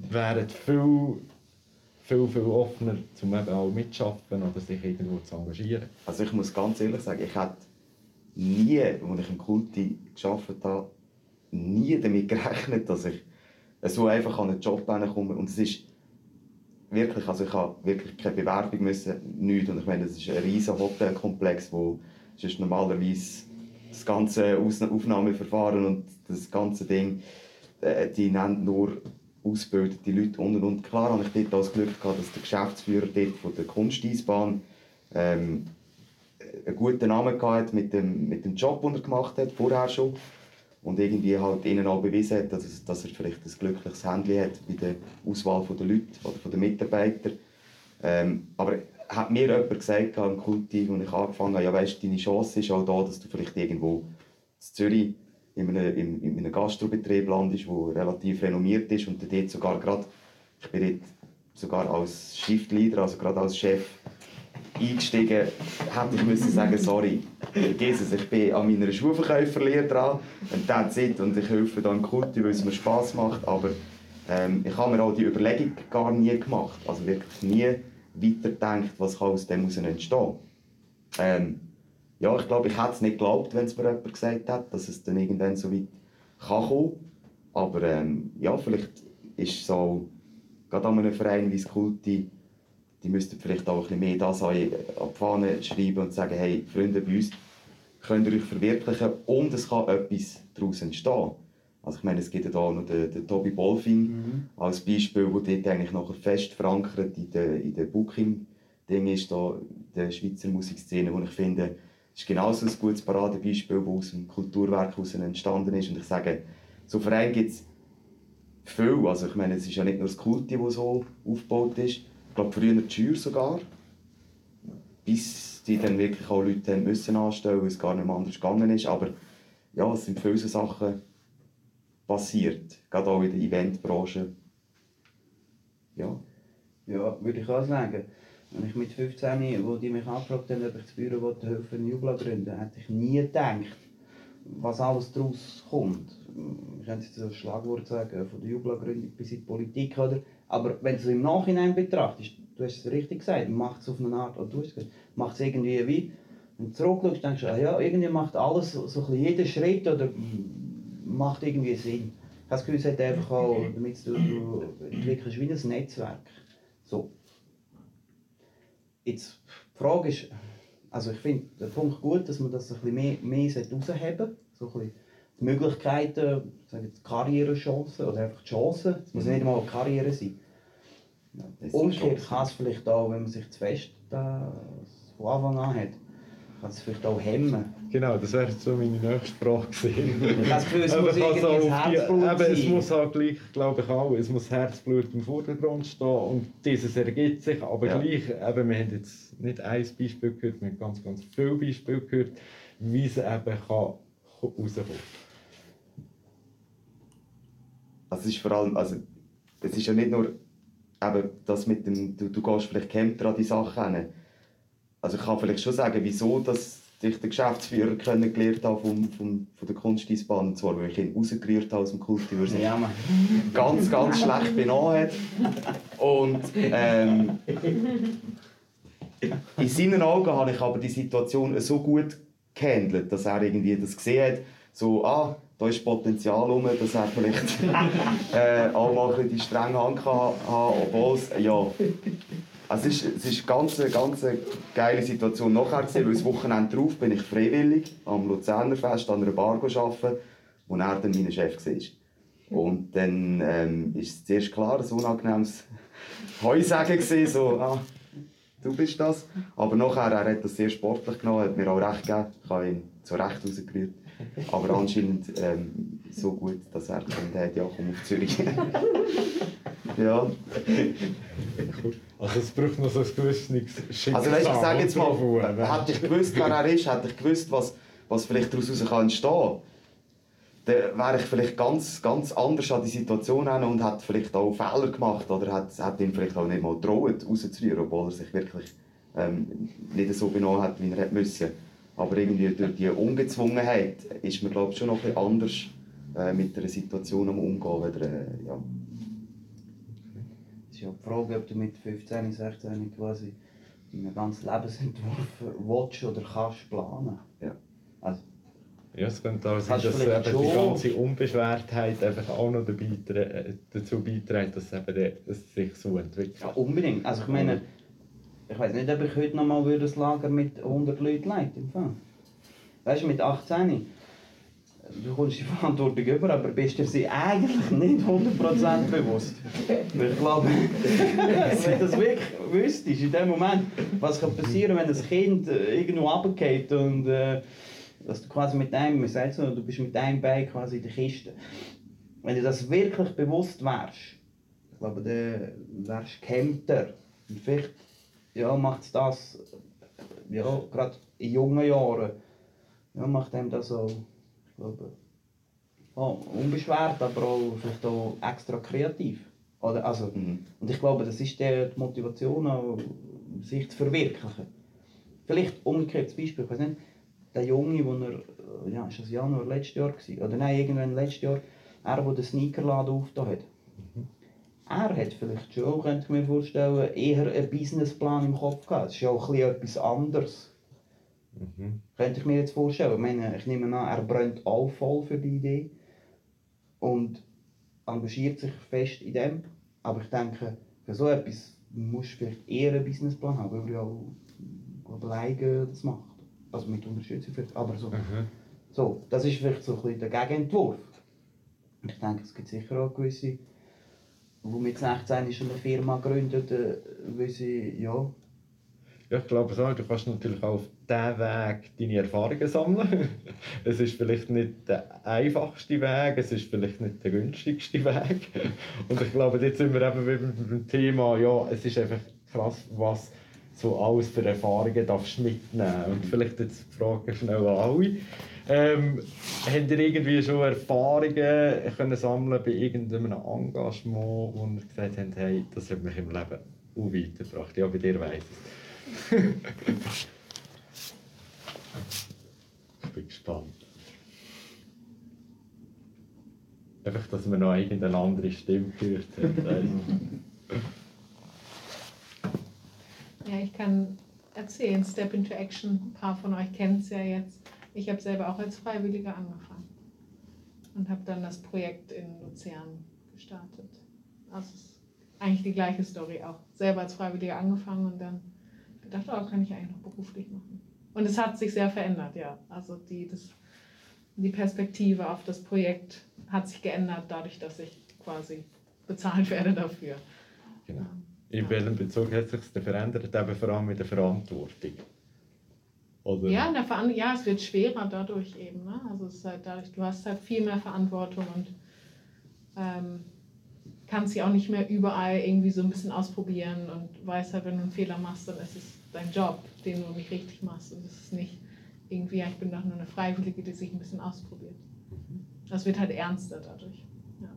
wären viel, viel, viel offener, um eben auch mitzuschaffen oder sich irgendwo zu engagieren. Also ich muss ganz ehrlich sagen, ich hätte nie, als ich im Kulti gearbeitet habe, nie damit gerechnet, dass ich so einfach an einen Job komme. Und es ist wirklich, also ich habe wirklich keine Bewerbung müssen, nichts. Und ich meine, das ist ein riesiger Hotelkomplex, wo sonst normalerweise das ganze Aufnahmeverfahren und das ganze Ding, äh, die nennen nur ausgebildete Leute und und klar habe ich dort das Glück gehabt, dass der Geschäftsführer dort von der Kunsteisbahn ähm, einen guten Namen hatte mit dem, mit dem Job, den er gemacht hat, vorher schon und irgendwie halt ihnen auch bewiesen hat, dass, dass er vielleicht ein glückliches Handy hat bei der Auswahl der Leute oder der Mitarbeiter. Ähm, aber hat mir jemand gesagt im Kulti, als ich angefangen habe, ja weißt, deine Chance ist auch da, dass du vielleicht irgendwo in Zürich in einem, in, in einem Gastrobetrieb landest, der relativ renommiert ist und dort sogar gerade, ich bin dort sogar als Shiftleader, also gerade als Chef eingestiegen, hätte ich müssen sagen, sorry, vergiss es, ich bin an meiner Schuhverkäuferlehre dran und that's it und ich helfe dann Kulti, weil es mir Spass macht, aber ähm, ich habe mir auch die Überlegung gar nie gemacht, also wirklich nie weiterdenkt, was kann aus dem heraus entstehen. Ähm, ja, ich glaube, ich hätte es nicht geglaubt, wenn es mir jemand gesagt hat, dass es dann irgendwann so weit kann kommen. Aber ähm, ja, vielleicht ist es so, gerade an einem Verein wie das Kulti, die müssten vielleicht auch ein bisschen mehr das an die Fahne schreiben und sagen, hey, Freunde, bei uns könnt ihr euch verwirklichen und es kann etwas daraus entstehen. Also ich meine, es gibt ja da noch den, den Tobi Bolfing mhm. als Beispiel, der dort eigentlich noch fest verankert in der, in der Booking-Ding ist, da, der Schweizer Musikszene, wo ich finde, ist genauso ein gutes Paradebeispiel, das aus dem Kulturwerk heraus entstanden ist. Und ich sage, so Vereine gibt es viel. Also ich meine, es ist ja nicht nur das Kulti, das so aufgebaut ist. Ich glaube, früher die Schür sogar. Bis die dann wirklich auch Leute haben müssen anstellen, weil es gar nicht anders gegangen ist. Aber ja, es sind viele so Sachen passiert. Gerade auch in der Eventbranche. Ja. Ja, würde ich auch sagen. Wenn ich mit 15, wo die mich angefragt haben, ob ich das Büro helfen in Jubla gründen, hätte ich nie gedacht, was alles daraus kommt. Ich könnte jetzt ein Schlagwort sagen, von der Jubla-Gründung bis in die Politik. Oder? Aber wenn du es im Nachhinein betrachtest, du hast es richtig gesagt, macht es auf eine Art, oder du hast gesagt, macht es irgendwie wie, wenn du zurückschaust, denkst du, ah ja, irgendwie macht alles, so, so jeder Schritt oder macht irgendwie Sinn. Ich habe das Gefühl, es hat einfach auch damit zu tun, du entwickelst wie ein Netzwerk. So. Jetzt, die Frage ist, also ich finde den Punkt gut, dass man das ein bisschen mehr, mehr herausheben so ein bisschen die Möglichkeiten, sagen die Karrierechancen oder einfach die Chancen, es muss mhm. nicht mal eine Karriere sein. Ja, Umgekehrt kann es vielleicht auch, wenn man sich zu fest da von Anfang an hat, kann es vielleicht auch hemmen. Genau, das wäre so meine nächste Frage gewesen. Das Gefühl, es muss irgendwie ein Herzblut die, eben, Es muss halt gleich, glaube ich auch, es muss Herzblut im Vordergrund stehen und dieses ergibt sich, aber ja. gleich, eben, wir haben jetzt nicht ein Beispiel gehört, wir haben ganz, ganz viele Beispiele gehört, wie es eben kann rauskommen Also es ist vor allem, also es ist ja nicht nur eben das mit dem, du, du gehst vielleicht kämpfer an die Sachen hin. Also ich kann vielleicht schon sagen, wieso dass ich den Geschäftsführer kennengelernt habe vom, vom, von der Kunsteisbahn. Und zwar, weil ich ihn rausgerührt habe aus dem Kulti, weil er sich ja, ganz, ganz schlecht benommen hat. Und ähm, in seinen Augen habe ich aber die Situation so gut gehandelt, dass er irgendwie das gesehen hat, so, ah, da ist Potenzial rum, dass er vielleicht [laughs] äh, auch mal ein die strenge Hand kann haben, obwohl es, ja, also es ist, es ist eine ganz, geile Situation nachher gewesen, weil das Wochenende darauf bin ich freiwillig am Luzerner Fest an einer Bar arbeiten, wo er dann mein Chef war. Und dann ähm, ist es zuerst klar, ein unangenehmes [laughs] Heusagen gewesen, so, ah, du bist das. Aber nachher, er hat das sehr sportlich genommen, hat mir auch recht gegeben, ich habe ihn zu Recht rausgerührt. Aber anscheinend ähm, so gut, dass er gesagt hat, ja komm auf Zürich. [laughs] ja. Also es braucht noch so ein gewisses Schicksal. Also weißt, ich sage jetzt mal, hätte ich gewusst, wer er ist, hätte ich gewusst, was, was vielleicht daraus entstehen kann dann wäre ich vielleicht ganz, ganz anders an die Situation hin und hätte vielleicht auch Fehler gemacht oder hätte, hätte ihn vielleicht auch nicht mal getraut, rauszurühren, obwohl er sich wirklich ähm, nicht so benommen hat, wie er hätte müssen. Aber irgendwie durch die Ungezwungenheit ist man glaube ich, schon noch ein bisschen anders äh, mit der Situation am Umgehen. Weder, äh, ja. Ist ja die Frage, ob du mit 15, 16 quasi deinen ganzen Lebensentwurf willst oder kannst planen. Ja. Also, Ja, es könnte auch sein, dass die ganze Unbeschwertheit einfach auch noch dabei, äh, dazu beiträgt, dass, eben der, dass es sich so entwickelt. ja, unbedingt. Also ich meine, ich weiß nicht, ob ich heute noch mal ein Lager mit 100 Leuten leiten im Fall. Weißt du, mit 18, du kommst die Verantwortung über, aber bist dir sie eigentlich nicht 100% bewusst. Ich glaube, wenn du das wirklich wüsstest, in dem Moment, was kann passieren, wenn ein Kind irgendwo runtergeht und äh, dass du quasi mit einem, man sagt so, du bist mit einem Bein quasi in der Kiste. Wenn dir das wirklich bewusst wärst, ich glaube, dann wärst du gehemmter. Und vielleicht ja, macht das, ja, gerade in jungen Jahren, ja, macht einem das auch, glaube, oh, unbeschwert, aber auch vielleicht auch extra kreativ. Oder, also, Mhm. Und ich glaube, das ist die die Motivation, auch, sich zu verwirklichen. Vielleicht umgekehrtes Beispiel, ich weiß nicht, der Junge, wo er, äh, ja, ist das Januar letztes Jahr gewesen, oder nein, irgendwann letztes Jahr, er, der den Sneakerladen aufgetan hat. Er hat vielleicht schon, könnte ich mir vorstellen, eher einen Businessplan im Kopf gehabt. Das ist ja auch etwas anderes. Mhm. Könnte ich mir jetzt vorstellen. Ich meine, ich nehme an, er brennt all voll für die Idee und engagiert sich fest in dem. Aber ich denke, für so etwas musst du vielleicht eher einen Businessplan haben, weil er ja alleine das macht. Also mit Unterstützung vielleicht. Aber so, Mhm. so, das ist vielleicht so ein bisschen der Gegenentwurf. Ich denke, es gibt sicher auch gewisse, die mit 16 schon eine Firma gründet, äh, weil sie, ja, Ja, ich glaube so, du kannst natürlich auch auf diesen Weg deine Erfahrungen sammeln. [laughs] Es ist vielleicht nicht der einfachste Weg, es ist vielleicht nicht der günstigste Weg. Und ich glaube, jetzt sind wir eben wieder beim Thema, ja, es ist einfach krass, was so alles für Erfahrungen darfst mitnehmen. Und vielleicht jetzt die Frage schnell an alle. Ähm, habt ihr irgendwie schon Erfahrungen können sammeln bei irgendeinem Engagement, ihr gesagt habt, hey, das hat mich im Leben auch weitergebracht? Ja, bei dir weiss ich es. Ich bin gespannt. Einfach, dass man noch irgendeine andere Stimme gehört du. Ja, ich kann erzählen, Step into Action, ein paar von euch kennen es ja jetzt. Ich habe selber auch als Freiwillige angefangen und habe dann das Projekt in Luzern gestartet. Also es ist eigentlich die gleiche Story auch. Selber als Freiwillige angefangen und dann gedacht, oh, kann ich eigentlich noch beruflich machen. Und es hat sich sehr verändert, ja. Also die, das, die Perspektive auf das Projekt hat sich geändert, dadurch, dass ich quasi bezahlt [laughs] werde dafür. Genau. In welchem Bezug hat sich das verändert? Eben vor allem mit der Verantwortung. Oder? Ja, der Veran ja, es wird schwerer dadurch eben. Ne? Also es ist halt dadurch, du hast halt viel mehr Verantwortung und ähm, kannst sie auch nicht mehr überall irgendwie so ein bisschen ausprobieren und weißt halt, wenn du einen Fehler machst, dann ist es dein Job, den du nicht richtig machst. Und es ist nicht irgendwie, ja, ich bin doch nur eine Freiwillige, die sich ein bisschen ausprobiert. Das wird halt ernster dadurch. Ja.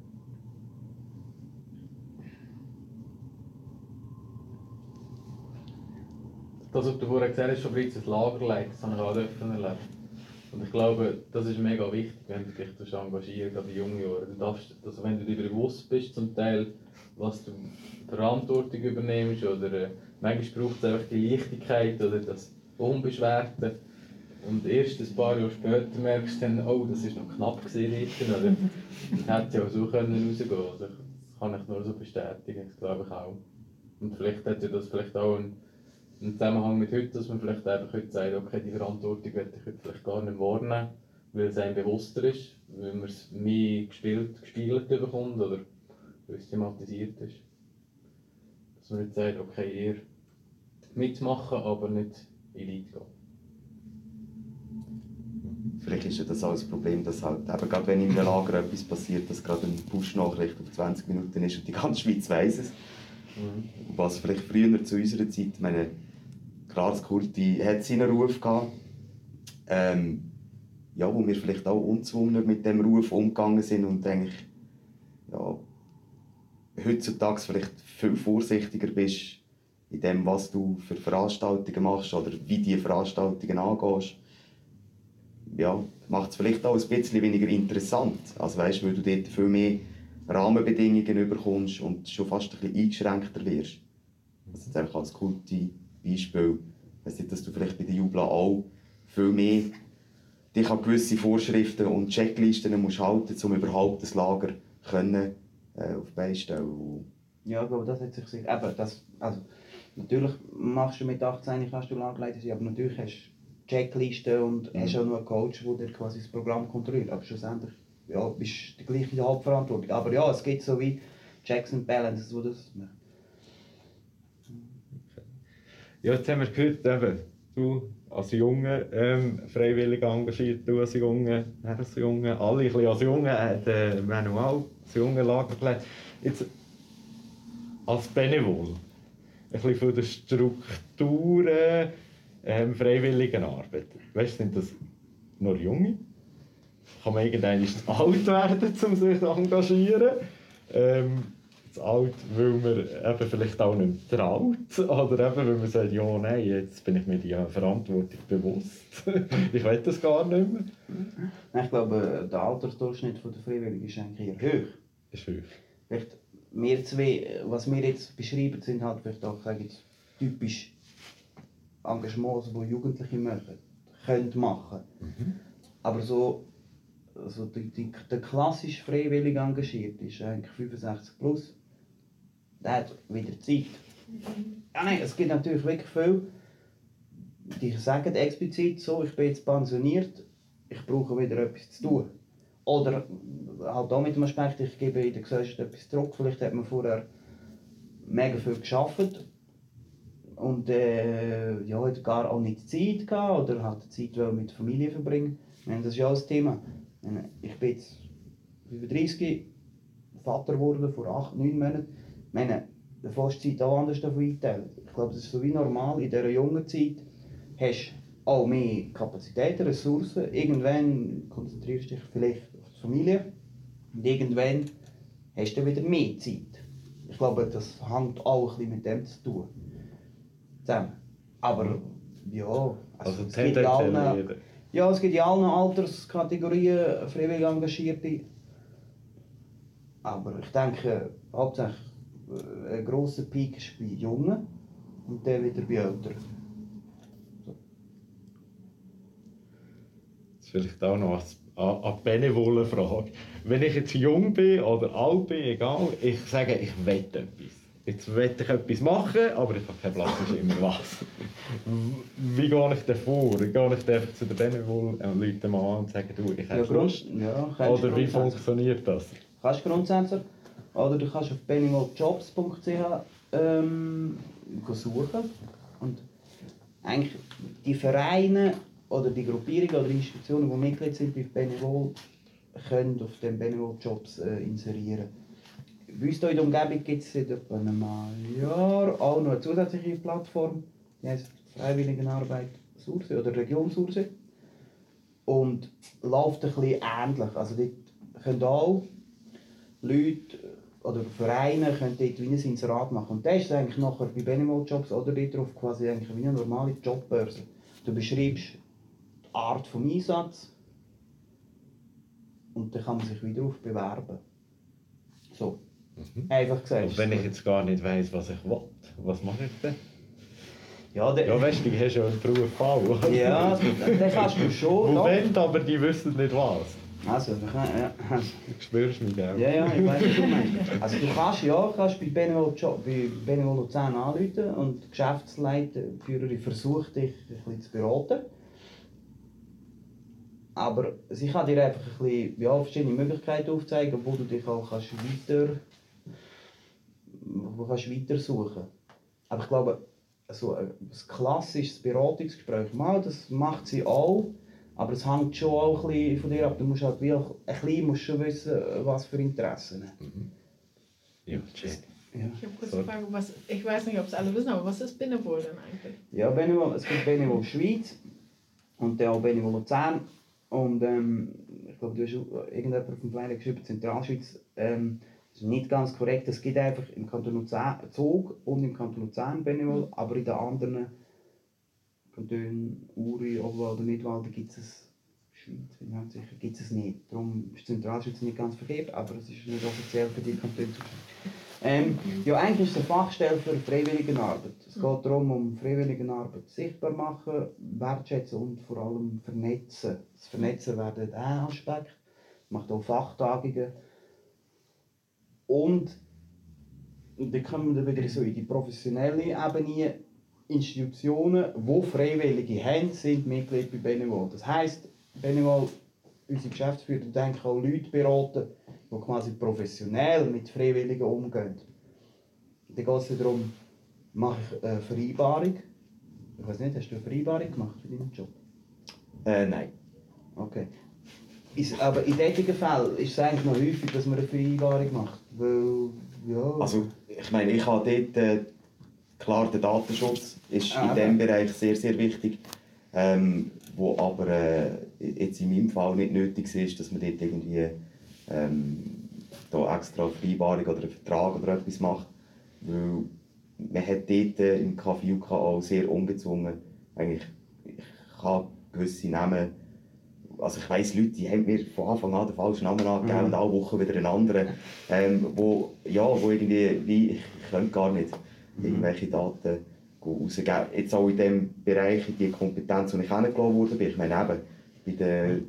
Das, was du vorher gesagt hast, Fabrizio, das Lagerleiten, das habe ich auch dürfen erleben. Und ich glaube, das ist mega wichtig, wenn du dich engagierst, gerade in jungen Jahren. Du darfst, also wenn du dir bewusst bist, zum Teil, was du Verantwortung übernimmst, oder äh, manchmal braucht es einfach die Leichtigkeit oder das Unbeschwerte. Und erst ein paar Jahre später merkst du dann, oh, das war noch knapp gewesen, oder das hätte ja auch so können rausgehen können. Das kann ich nur so bestätigen, das glaube ich auch. Und vielleicht hat ja das vielleicht auch einen im Zusammenhang mit heute, dass man vielleicht einfach heute sagt, okay, die Verantwortung werde ich heute vielleicht gar nicht wahrnehmen, weil es einem bewusster ist, weil man es mehr gespielt, gespielt bekommt oder thematisiert ist. Dass man nicht sagt, okay, eher mitmachen, aber nicht in Leid gehen. Vielleicht ist ja das auch das Problem, dass halt, eben gerade wenn in einem Lager etwas passiert, dass gerade eine Push-Nachricht auf 20 Minuten ist und die ganze Schweiz weiss es. Was vielleicht früher zu unserer Zeit, meine, gerade Kurti hat seinen Ruf gehabt, ähm, ja, wo wir vielleicht auch unzwungen mit dem Ruf umgegangen sind und eigentlich, ja, heutzutage vielleicht viel vorsichtiger bist, in dem, was du für Veranstaltungen machst oder wie die Veranstaltungen angehst, ja, macht es vielleicht auch ein bisschen weniger interessant. Also weißt, weil du dort viel mehr Rahmenbedingungen bekommst und schon fast ein bisschen eingeschränkter wirst. Also jetzt einfach als gute Beispiel, weiss nicht, dass du vielleicht bei den Jubla auch viel mehr dich an gewisse Vorschriften und Checklisten musst halten, um überhaupt das Lager können, äh, auf die Beine zu stellen. Ja, ich das hat sich. Eben, das, also, natürlich machst du mit 18 kannst du Lagerleiter sein, aber natürlich hast du Checklisten und Mhm. hast auch noch einen Coach, der dir quasi das Programm kontrolliert. Aber schlussendlich ja, bist du gleich in der Hauptverantwortung. Aber ja, es gibt so wie Checks and Balances, wo das macht. Ja, jetzt haben wir gehört, eben, du als Junge ähm, freiwillig engagiert, du als Junge, er als Junge, alle ein bisschen als Junge, äh, Manual, als Junge Lagerplätze. Jetzt als Benevol, bisschen von den Strukturen ähm, freiwilligen Arbeit. Weißt du, sind das nur Junge? Kann man irgendwann alt werden, um sich zu engagieren? Ähm, zu alt, weil man eben vielleicht auch nicht traut. Oder eben, weil man sagt, ja, nein, jetzt bin ich mir die Verantwortung bewusst. [laughs] ich will das gar nicht mehr. Ich glaube, der Altersdurchschnitt der Freiwilligen ist eigentlich hoch. Ist schwierig. Vielleicht wir zwei, was wir jetzt beschreiben, sind halt vielleicht auch sage ich, typisch Engagements, die Jugendliche machen, können machen. Aber so, so die, die, der klassisch freiwillig engagierte ist eigentlich 65 plus. Der hat wieder Zeit. Ja, nein, es gibt natürlich wirklich viele, die sagen explizit so, ich bin jetzt pensioniert, ich brauche wieder etwas zu tun. Oder halt auch mit dem Aspekt, ich gebe in der Gesellschaft etwas zurück. Vielleicht hat man vorher mega viel geschafft und äh, ja, hat gar auch nicht Zeit gehabt oder hat Zeit wollen mit der Familie verbringen. Meine, das ist ja auch das Thema. Ich bin jetzt 35, Vater geworden vor 8, 9 Monaten. Ich meine, die Zeit auch anders einteilen. Ich glaube, das ist so wie normal. In dieser jungen Zeit hast du auch mehr Kapazitäten, Ressourcen. Irgendwann konzentrierst du dich vielleicht die Familie. Und irgendwann hast du wieder mehr Zeit. Ich glaube, das hängt auch ein bisschen mit dem zu tun. Zusammen. Aber ja, also, Also es gibt allen, ja, es gibt in allen Alterskategorien freiwillig Engagierte. Aber ich denke, hauptsächlich äh, ein grosser Peak ist bei Jungen und der wieder bei Älteren. Das ist vielleicht auch noch eine, eine benevole Frage. Wenn ich jetzt jung bin oder alt bin, egal, ich sage, ich will etwas. Jetzt will ich etwas machen, aber ich habe keinen Platz, ist immer was. Wie gehe ich denn vor? Gehe ich einfach zu den Benevol und Leute mal an und sage, du, ich habe Lust? ja, kannst du Oder wie funktioniert das? Kannst du grundsätzlich. Oder du kannst auf benimoljobs.ch ähm, suchen. Und eigentlich die Vereine oder die Gruppierungen oder Institutionen, die Mitglied sind bei Benevol, können auf den Benevol Jobs äh, inserieren. Bei uns hier in der Umgebung gibt es seit etwa einem Jahr auch noch eine zusätzliche Plattform, die heisst Freiwilligenarbeit Sursee oder Region Sursee. Und läuft ein bisschen ähnlich. Also dort können auch Leute oder Vereine können dort wie ein Inserat machen. Und das ist eigentlich nachher bei Benimo Jobs oder dort drauf quasi eigentlich wie eine normale Jobbörse. Du beschreibst Art des Einsatz und dann kann man sich wieder darauf bewerben. So. Einfach gesagt. Und wenn ich jetzt gar nicht weiss, was ich will, was mache ich dann? ja, der, Ja, weißt du, du hast ja einen Beruf auch, ja, dann kannst du schon. Wollen, aber die wissen nicht was. Also, dann kann, ja, Du spürst mich, gell? Ja, ja, ich weiß, was du meinst. Also du kannst ja kannst bei Benevol bei Benevol Luzern anrufen und die Geschäftsleiterin versucht dich ein bisschen zu beraten. Aber sie kann dir einfach ein bisschen, ja, verschiedene Möglichkeiten aufzeigen, wo du dich auch kannst weiter, wo kannst weiter suchen. Aber ich glaube, so ein klassisches Beratungsgespräch, mal, das macht sie auch. Aber es hängt schon auch ein bisschen von dir ab. Du musst halt wie auch, ein bisschen musst schon wissen, was für Interessen. Ja, Jenny. Ja, Ich habe kurz So. eine Frage, was, ich weiß nicht, ob es alle wissen, aber was ist Benevol denn eigentlich? ja Benevol, es gibt Benevol Schweiz und dann auch Benevol Luzern. Und ähm, ich glaube, du hast irgendjemand dem Flyer geschrieben, Zentralschweiz. Ähm, ist nicht ganz korrekt. Es gibt einfach im Kanton Luzern Zug und im Kanton Luzern Benevol, aber in den anderen Kantonen, Uri, Obwalden Nidwalden gibt es Schweiz, bin ich nicht sicher, gibt es nicht. Darum ist Zentralschweiz nicht ganz verkehrt, aber es ist nicht offiziell für die Kantone zuständig. Ähm, ja, eigentlich ist es eine Fachstelle für Freiwilligenarbeit. Es geht darum, um Freiwilligenarbeit sichtbar machen, wertschätzen und vor allem vernetzen. Das Vernetzen wäre ein Aspekt. Macht auch Fachtagungen. Und, und dann kommen wir wieder so in die professionelle Ebene. Institutionen, die Freiwillige haben, sind Mitglied bei Benevol. Das heisst, Benevol, unsere Geschäftsführer, denken auch Leute beraten, die quasi professionell mit Freiwilligen umgehen. Dann geht es darum, mache ich eine Vereinbarung. Ich weiß nicht, hast du eine Vereinbarung gemacht für deinen Job? Äh, nein. Okay. Ist, aber in solchen Fällen ist es eigentlich noch häufig, dass man eine Vereinbarung macht. Weil, ja. Also, ich meine, ich habe dort, äh, klar, der Datenschutz ist Ah, in diesem Bereich sehr, sehr wichtig. Ähm, wo aber äh, jetzt in meinem Fall nicht nötig ist, dass man dort irgendwie ähm, da extra eine Vereinbarung oder einen Vertrag oder etwas macht. Weil man hat dort äh, im KVUK auch sehr ungezwungen, eigentlich, ich kann gewisse Namen, also ich weiss Leute, die haben mir von Anfang an den falschen Namen angegeben Mhm. und alle Wochen wieder einen anderen, ähm, wo, ja, wo irgendwie, wie, ich könnte gar nicht irgendwelche Daten rausgeben. Jetzt auch in dem Bereich, in die Kompetenz, die ich kennengelernt wurde, bin ich meine eben, bei den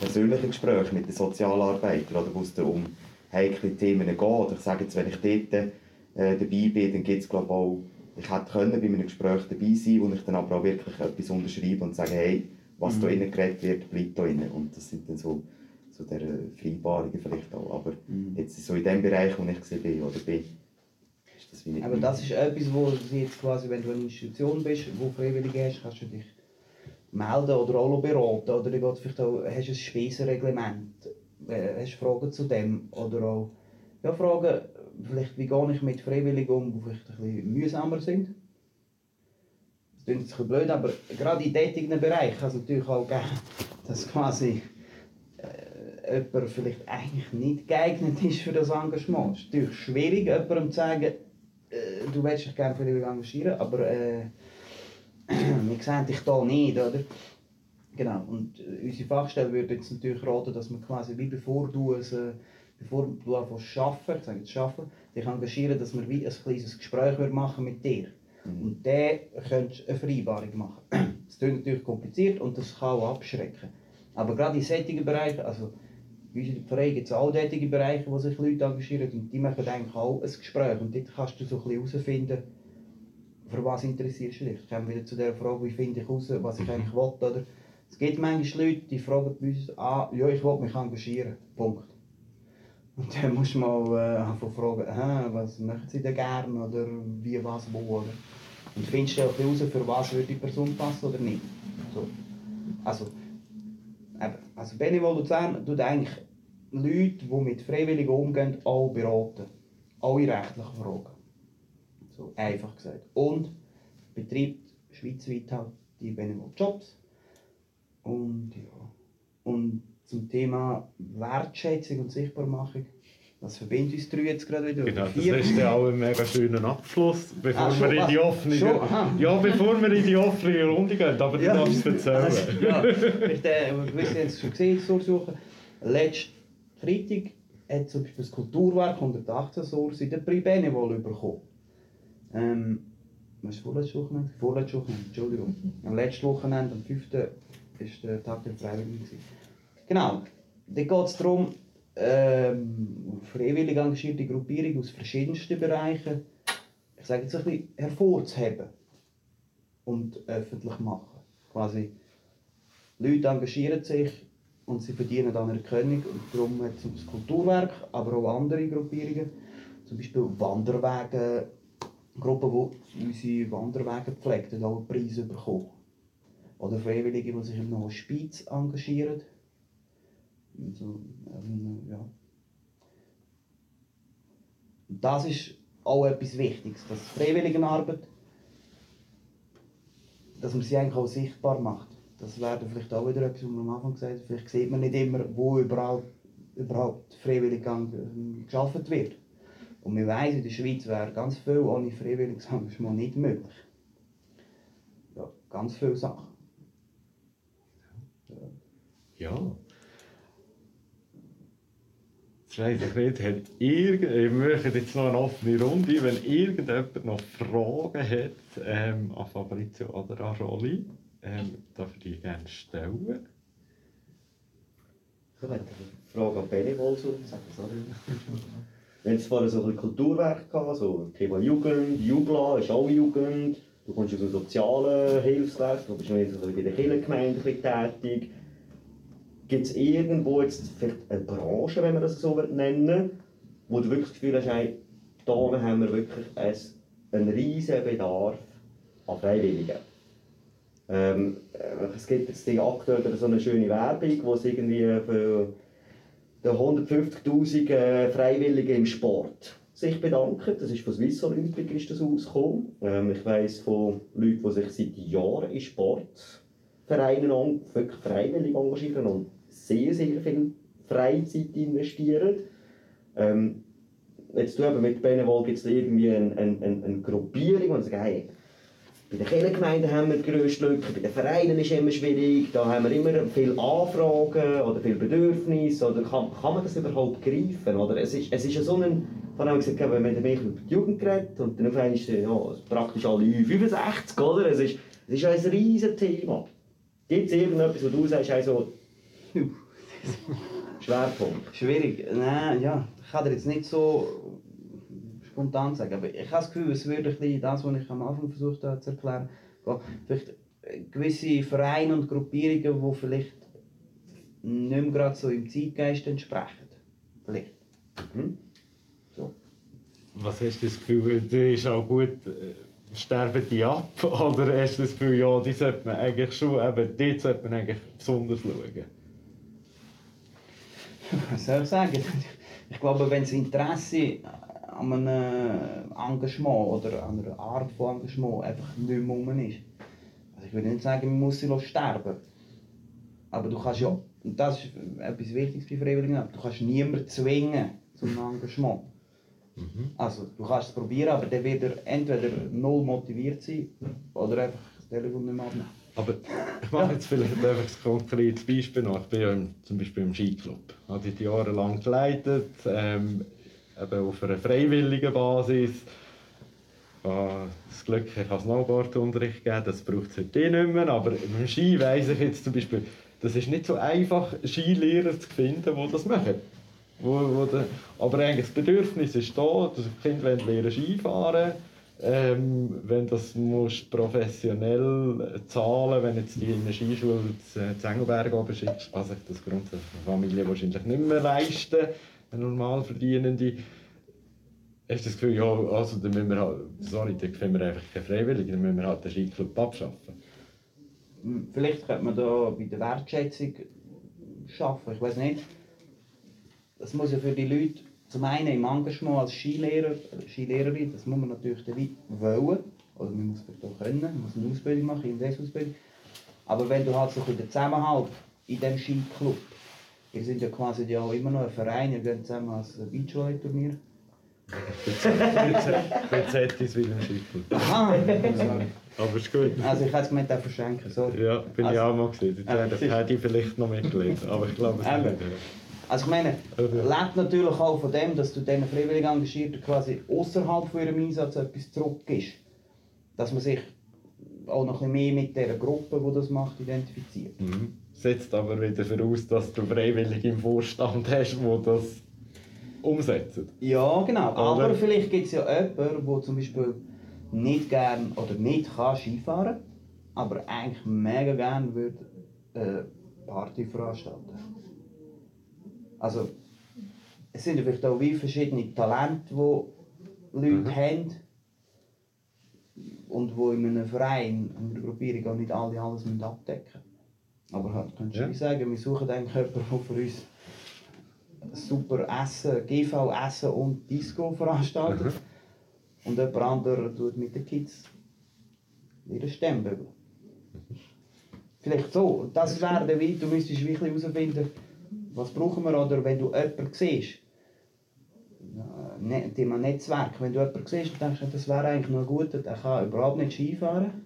persönlichen Gesprächen mit den Sozialarbeitern, oder wo es da um heikle Themen geht. Ich sage jetzt, wenn ich dort äh, dabei bin, dann gibt es glaube ich auch, ich hätte können bei einem Gespräch dabei sein, wo ich dann aber auch wirklich etwas unterschreibe und sage, hey, was da innen geredet wird, bleibt da innen. Und das sind dann so, so der Vereinbarungen vielleicht auch. Aber jetzt so in dem Bereich, wo ich bin oder bin, ist das wie nicht Aber das ist etwas, wo sie jetzt quasi, wenn du eine Institution bist, wo Freiwillige hast, kannst du dich melden oder auch beraten. Oder dann geht vielleicht auch, hast du ein Speisenreglement, äh, hast du Fragen zu dem. Oder auch ja, Fragen, vielleicht wie gehe ich mit Freiwilligen um, die vielleicht ein bisschen mühsamer sind. Das klingt jetzt ein bisschen blöd, aber gerade in diesen Bereich kann es natürlich auch geben, dass quasi äh, jemand vielleicht eigentlich nicht geeignet ist für das Engagement. Es ist natürlich schwierig, jemandem zu sagen, äh, du willst dich gerne freiwillig engagieren, aber äh, [clears throat] wir sehen dich da nicht, oder? Genau, und äh, unsere Fachstelle würde jetzt natürlich raten, dass man quasi, wie bevor du, es, äh, bevor du anfängst arbeiten, ich sage jetzt arbeiten, dich engagieren, dass wir wie ein kleines Gespräch machen mit dir. Und dann könntest du eine Vereinbarung machen. [clears throat] Das klingt natürlich kompliziert und das kann auch abschrecken. Aber gerade in solchen Bereichen, also in der Pflege gibt es auch solche Bereiche, wo sich Leute engagieren und die machen eigentlich auch ein Gespräch. Und dort kannst du so ein bisschen herausfinden, für was interessierst du dich. Ich komme wieder zu der Frage, wie finde ich heraus, was ich eigentlich will. Oder? Es gibt manchmal Leute, die fragen bei uns, ah, ja, ich will mich engagieren. Punkt. Und dann musst du mal äh, fragen, aha, was möchten sie denn gerne oder wie, was, wo. Oder? Und findest du auch heraus, für was würde die Person passen oder nicht. So. Also, eben, also Benevol Luzern tut eigentlich Leute, die mit Freiwilligen umgehen, auch beraten. Alle rechtlichen Fragen. So einfach gesagt. Und betreibt schweizweit halt die Benevol Jobs. Und ja. Und zum Thema Wertschätzung und Sichtbarmachung, das verbindet uns drei jetzt gerade wieder. Genau, das ist ja auch ein mega schöner Abschluss, bevor Ah, wir in die offene, ja, bevor wir in die offene Runde gehen, aber du darfst es erzählen. Also, ja, vielleicht, äh, haben es schon gesehen, das Durchsuchen. Letzten Freitag hat zum Beispiel das Kulturwerk 118 Source in der Prix Benevol bekommen. Ähm, was war vorletztes Wochenende? Vorletztes Wochenende, Entschuldigung. Am letzten Wochenende, am 5. war der Tag der Freiwilligen. Genau, da geht es darum, ähm, freiwillig engagierte Gruppierungen aus verschiedensten Bereichen, ich sage jetzt ein bisschen, hervorzuheben und öffentlich machen. Quasi, Leute engagieren sich und sie verdienen dann Erkennung und darum hat es das Kulturwerk, aber auch andere Gruppierungen, zum Beispiel Wanderwege, Gruppen, die unsere Wanderwege pflegen, haben auch Preise bekommen. Oder Freiwillige, die sich im Hospiz engagieren. Also, ähm, ja. Und das ist auch etwas Wichtiges, dass Freiwilligenarbeit, dass man sie eigentlich auch sichtbar macht. Das wäre vielleicht auch wieder etwas, was man am Anfang gesagt hat. Vielleicht sieht man nicht immer, wo überall überhaupt freiwillig ähm, geschaffen wird. Und wir wissen, in der Schweiz wäre ganz viel ohne freiwilliges Engagement nicht möglich. Ja, ganz viele Sachen. Ja. Ich nicht, hat irgend... ich möchte jetzt noch eine offene Runde, wenn irgendjemand noch Fragen hat ähm, an Fabrizio oder an Rolli, ähm, darf ich die gerne stellen. Ich hätte eine Frage an so sagen, sorry. Wir haben vorher so ein Kulturwerk gehabt, so Thema Jugend, Jugla, ist auch Jugend. Du kommst aus einem sozialen Hilfswerk, du bist noch bei der Kirchengemeinde tätig. Gibt es irgendwo jetzt vielleicht eine Branche, wenn man das so nennen wo du wirklich das Gefühl hast, hey, da haben wir wirklich einen, riesen Bedarf an Freiwilligen? Ähm, äh, es gibt jetzt die aktuell so eine schöne Werbung, wo es irgendwie für die 150'000 äh, Freiwilligen im Sport sich bedanken. Das ist von Swiss Olympic ist das ausgekommen. Ähm, ich weiss von Leuten, die sich seit Jahren in Sportvereinen wirklich freiwillig engagieren und sehr, sehr viel Freizeit investieren. Ähm, jetzt du eben mit Benevol gibt es irgendwie eine, eine, eine Gruppierung und sagen, hey, bei den Kirchengemeinden haben wir die grösste Lücke, bei den Vereinen ist es immer schwierig, da haben wir immer viele Anfragen oder viele Bedürfnisse. Oder kann, kann man das überhaupt greifen? Oder es, ist, es ist ja so ein, von haben gesagt, wir haben mehr über die Jugend geredet und dann auf einmal ist ja, praktisch alle 65, oder? Es ist, es ist ein riesiges Thema. Gibt es irgendetwas, wo du sagst, also, [laughs] Schwerpunkt? Schwierig. Nein, ja, ich kann dir jetzt nicht so spontan sagen, aber ich habe das Gefühl, es würde ein bisschen das, was ich am Anfang versucht habe zu erklären, gehen. vielleicht gewisse Vereine und Gruppierungen, die vielleicht nicht mehr gerade so im Zeitgeist entsprechen. Vielleicht. Mhm. Was hast du das Gefühl, das ist auch gut, äh, sterben die ab? [laughs] Oder hast du das Gefühl, ja, die sollte man eigentlich schon, eben, die sollte man eigentlich besonders schauen? Was soll ich sagen? Ich glaube, wenn das Interesse an einem Engagement oder an einer Art von Engagement einfach nicht mehr rum ist. Also ich würde nicht sagen, man muss sie sterben. Aber du kannst ja, und das ist etwas Wichtiges bei Freiwilligen, du kannst niemanden zwingen zum Engagement. Also du kannst es probieren, aber dann wird er entweder null motiviert sein oder einfach das Telefon nicht mehr abnehmen. Aber ich mache jetzt vielleicht einfach ein konkretes Beispiel noch. Ich bin ja im, zum Beispiel im Skiclub. Ich habe die jahrelang geleitet, ähm, eben auf einer freiwilligen Basis. Habe das Glück, ich habe Snowboardunterricht gegeben, das braucht es heute eh nicht mehr. Aber beim Ski weiss ich jetzt zum Beispiel, das ist nicht so einfach, Skilehrer zu finden, die das machen. Wo, wo de, aber eigentlich das Bedürfnis ist da, dass Kinder wollen lernen Skifahren ähm, wenn das musst professionell zahlen, wenn jetzt die in eine Skischule zu zu Engelberg oben schickst, kann sich das grundsätzlich eine Familie wahrscheinlich nicht mehr leisten, normal verdienende. Hast du das Gefühl, ja, also dann müssen wir halt, sorry, dann finden wir einfach keine Freiwilligen, dann müssen wir halt den Skiclub abschaffen. Vielleicht könnte man da bei der Wertschätzung schaffen. Ich weiß nicht. Das muss ja für die Leute zum einen im Engagement als Skilehrer, Skilehrerin, das muss man natürlich dann wollen. Oder man muss vielleicht auch können, man muss eine Ausbildung machen, eine Ausbildung. Aber wenn du halt so ein bisschen den Zusammenhalt in diesem Skiclub, ihr seid ja quasi ja immer noch ein Verein, ihr geht zusammen als Beachvolley-Turnier. [laughs] Ich es wieder Skiclub. Aha! [laughs] Aber ist gut. Also ich hätte es gemeint, auch verschenken, sorry. Ja, bin ich Also- auch mal gesehen. Jetzt hätte- ich vielleicht noch mitgelesen, aber ich glaube es Eben. nicht. Also ich meine, lebt natürlich auch von dem, dass du diesen freiwillig Engagierten quasi außerhalb von ihrem Einsatz etwas zurückgibst. Dass man sich auch noch ein bisschen mehr mit dieser Gruppe, die das macht, identifiziert. Mhm. Setzt aber wieder voraus, dass du freiwillig im Vorstand hast, die das umsetzen. Ja, genau. Aber Oder? vielleicht gibt es ja jemanden, der zum Beispiel nicht gern oder nicht kann Skifahren, aber eigentlich mega gern würde eine Party veranstalten. Also, es sind vielleicht auch wie verschiedene Talente, die Leute Mhm. haben und wo in einem Verein, in einer Gruppierung auch nicht alle alles abdecken. Aber halt, könntest du Ja. wie sagen, wir suchen eigentlich jemanden, der für uns super Essen, GV-Essen und Disco veranstaltet. Und jemand anderer tut mit den Kids ihre Stemmbügel. Vielleicht so. Das wäre der Weg, du müsstest wirklich herausfinden, was brauchen wir, oder wenn du jemanden siehst, ja, ne, Thema Netzwerk. Wenn du jemanden siehst und denkst, das wäre eigentlich noch gut, der kann überhaupt nicht Skifahren.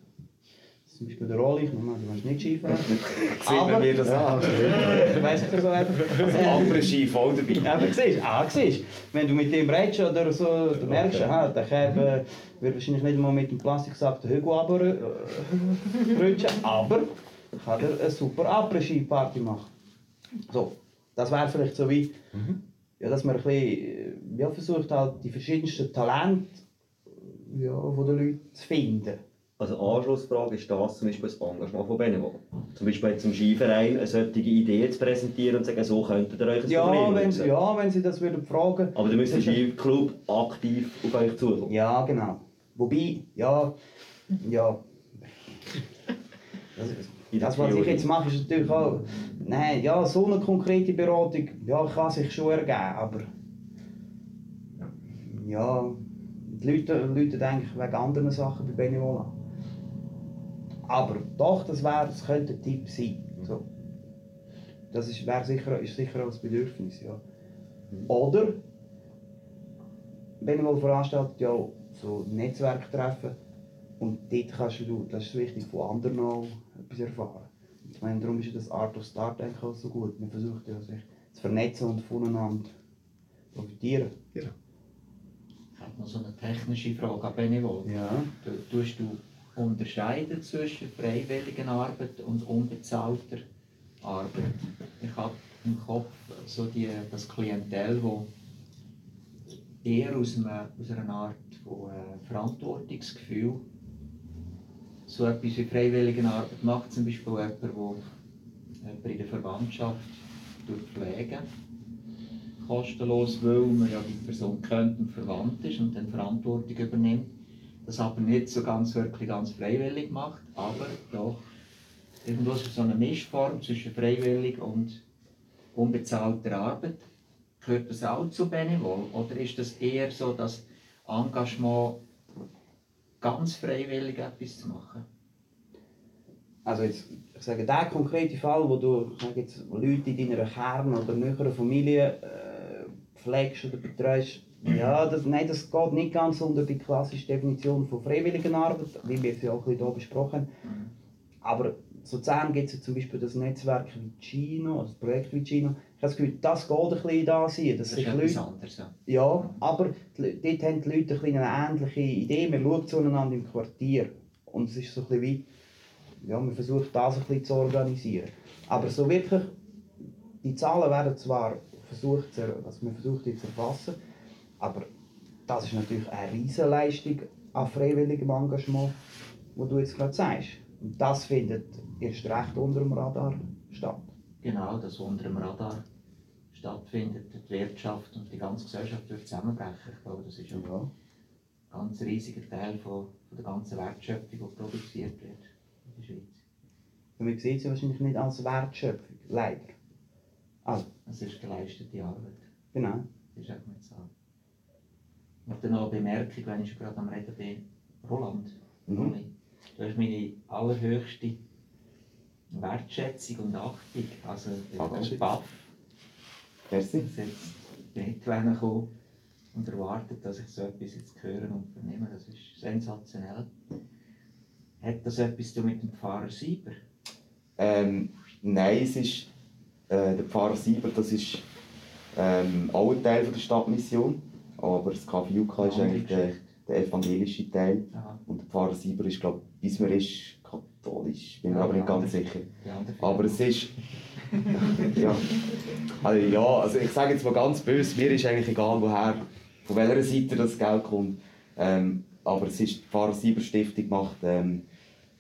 Zum Beispiel der Rolli, ich meine, du kannst nicht Skifahren. [laughs] Sehen wir das ja, auch. weiss ich so einfach. Andere Ski voll dabei. [laughs] Aber siehst, ah, siehst, wenn du mit dem redest oder so, du merkst, aha, der Kerl äh, wird wahrscheinlich nicht mal mit dem Plastiksack den Hügel runterrutschen, aber kann er eine super Après-Ski-Party machen. So, das wäre vielleicht so wie, ja, dass man ein bisschen, äh, ja, versucht halt die verschiedensten Talente ja, von den Leuten zu finden. Also Anschlussfrage ist das zum Beispiel das Engagement von Benevol. Zum Beispiel jetzt zum Skiverein eine solche Idee zu präsentieren und zu sagen, so könntet ihr euch ein Ja, Problem wenn, lösen. ja, wenn sie das würden fragen. Aber dann müsste der Skiclub aktiv auf euch zukommen. Ja, genau. Wobei, ja, ja. Das, das, was ich jetzt mache, ist natürlich auch. Nein, ja, so eine konkrete Beratung ja, kann sich schon ergeben, aber. Ja, die Leute, Leute denken wegen anderen Sachen bei Benevol an. Aber doch, das, wär, das könnte ein Tipp sein. So. Das ist, wär sicher, ist sicher auch ein Bedürfnis, ja. Oder Benevol veranstaltet ja so Netzwerktreffen und dort kannst du, das ist wichtig, von anderen auch etwas erfahren. Ich meine, darum ist ja das Art of Start eigentlich auch so gut. Man versucht ja sich zu vernetzen und voneinander profitieren. Ich habe noch so eine technische Frage an Benevol. Ja. Du, tust du unterscheiden zwischen Freiwilligenarbeit und unbezahlter Arbeit? Ich habe im Kopf so die, das Klientel, wo eher aus, einem, aus einer Art von äh, Verantwortungsgefühl so etwas wie Freiwilligenarbeit macht, zum Beispiel jemand, der in der Verwandtschaft pflegen kostenlos, weil man ja die Person kennt und verwandt ist und dann Verantwortung übernimmt. Das aber nicht so ganz wirklich ganz freiwillig macht, aber doch irgendwo so eine Mischform zwischen freiwillig und unbezahlter Arbeit. Gehört das auch zu Benevol oder ist das eher so das Engagement, ganz freiwillig etwas zu machen? Also jetzt, ich sage, der konkrete Fall, wo du sage jetzt, Leute in deiner Kern- oder näheren Familie äh, pflegst oder betreust, ja, das, nein, das geht nicht ganz unter die klassische Definition von Freiwilligenarbeit, wie wir es ja auch ein hier besprochen haben. Aber sozusagen gibt es ja zum Beispiel das Netzwerk Vicino, also das Projekt Vicino. Ich habe das Gefühl, das geht ein bisschen da sein, dass Das ist etwas Leute anderes. Ja. Ja, aber die dort haben die Leute ein bisschen eine ähnliche Idee. Man schaut zueinander im Quartier. Und es ist so ein bisschen wie, ja, man versucht das ein bisschen zu organisieren. Aber so wirklich, die Zahlen werden zwar versucht, er- also man versucht die zu erfassen, aber das ist natürlich eine Riesenleistung an freiwilligem Engagement, wo du jetzt gerade sagst. Und das findet erst recht unter dem Radar statt. Genau, das unter dem Radar stattfindet, die Wirtschaft und die ganze Gesellschaft wird zusammenbrechen. Ich glaube, das ist ja ein ganz riesiger Teil von, von der ganzen Wertschöpfung, die produziert wird in der Schweiz. Und man sieht sie wahrscheinlich nicht als Wertschöpfung, leider. Also, Es ist geleistete Arbeit. genau. Das ist auch nicht so. Und dann noch eine Bemerkung, wenn ich schon gerade am Reden bin. Roland, Mhm. Du hast meine allerhöchste Wertschätzung und Achtung. Also, ich bin baff. Merci. dass jetzt bin ich gekommen und erwartet, dass ich so etwas jetzt höre und vernehme. Das ist sensationell. Hat das etwas mit dem Pfarrer Sieber? Ähm, nein, es ist äh, der Pfarrer Sieber, das ist ähm, auch ein Teil von der Stadtmission. Aber das KV Juka ist eigentlich der, der evangelische Teil. Aha. Und der Pfarrer Sieber ist, glaube ich, bis mir ist katholisch, bin mir Ja, aber nicht ganz andere- sicher. Aber es ist. [laughs] ja. Also, ja, also ich sage jetzt mal ganz böse, mir ist eigentlich egal, woher, von welcher Seite das Geld kommt. Ähm, aber es ist, die Pfarrer Sieber Stiftung macht ähm,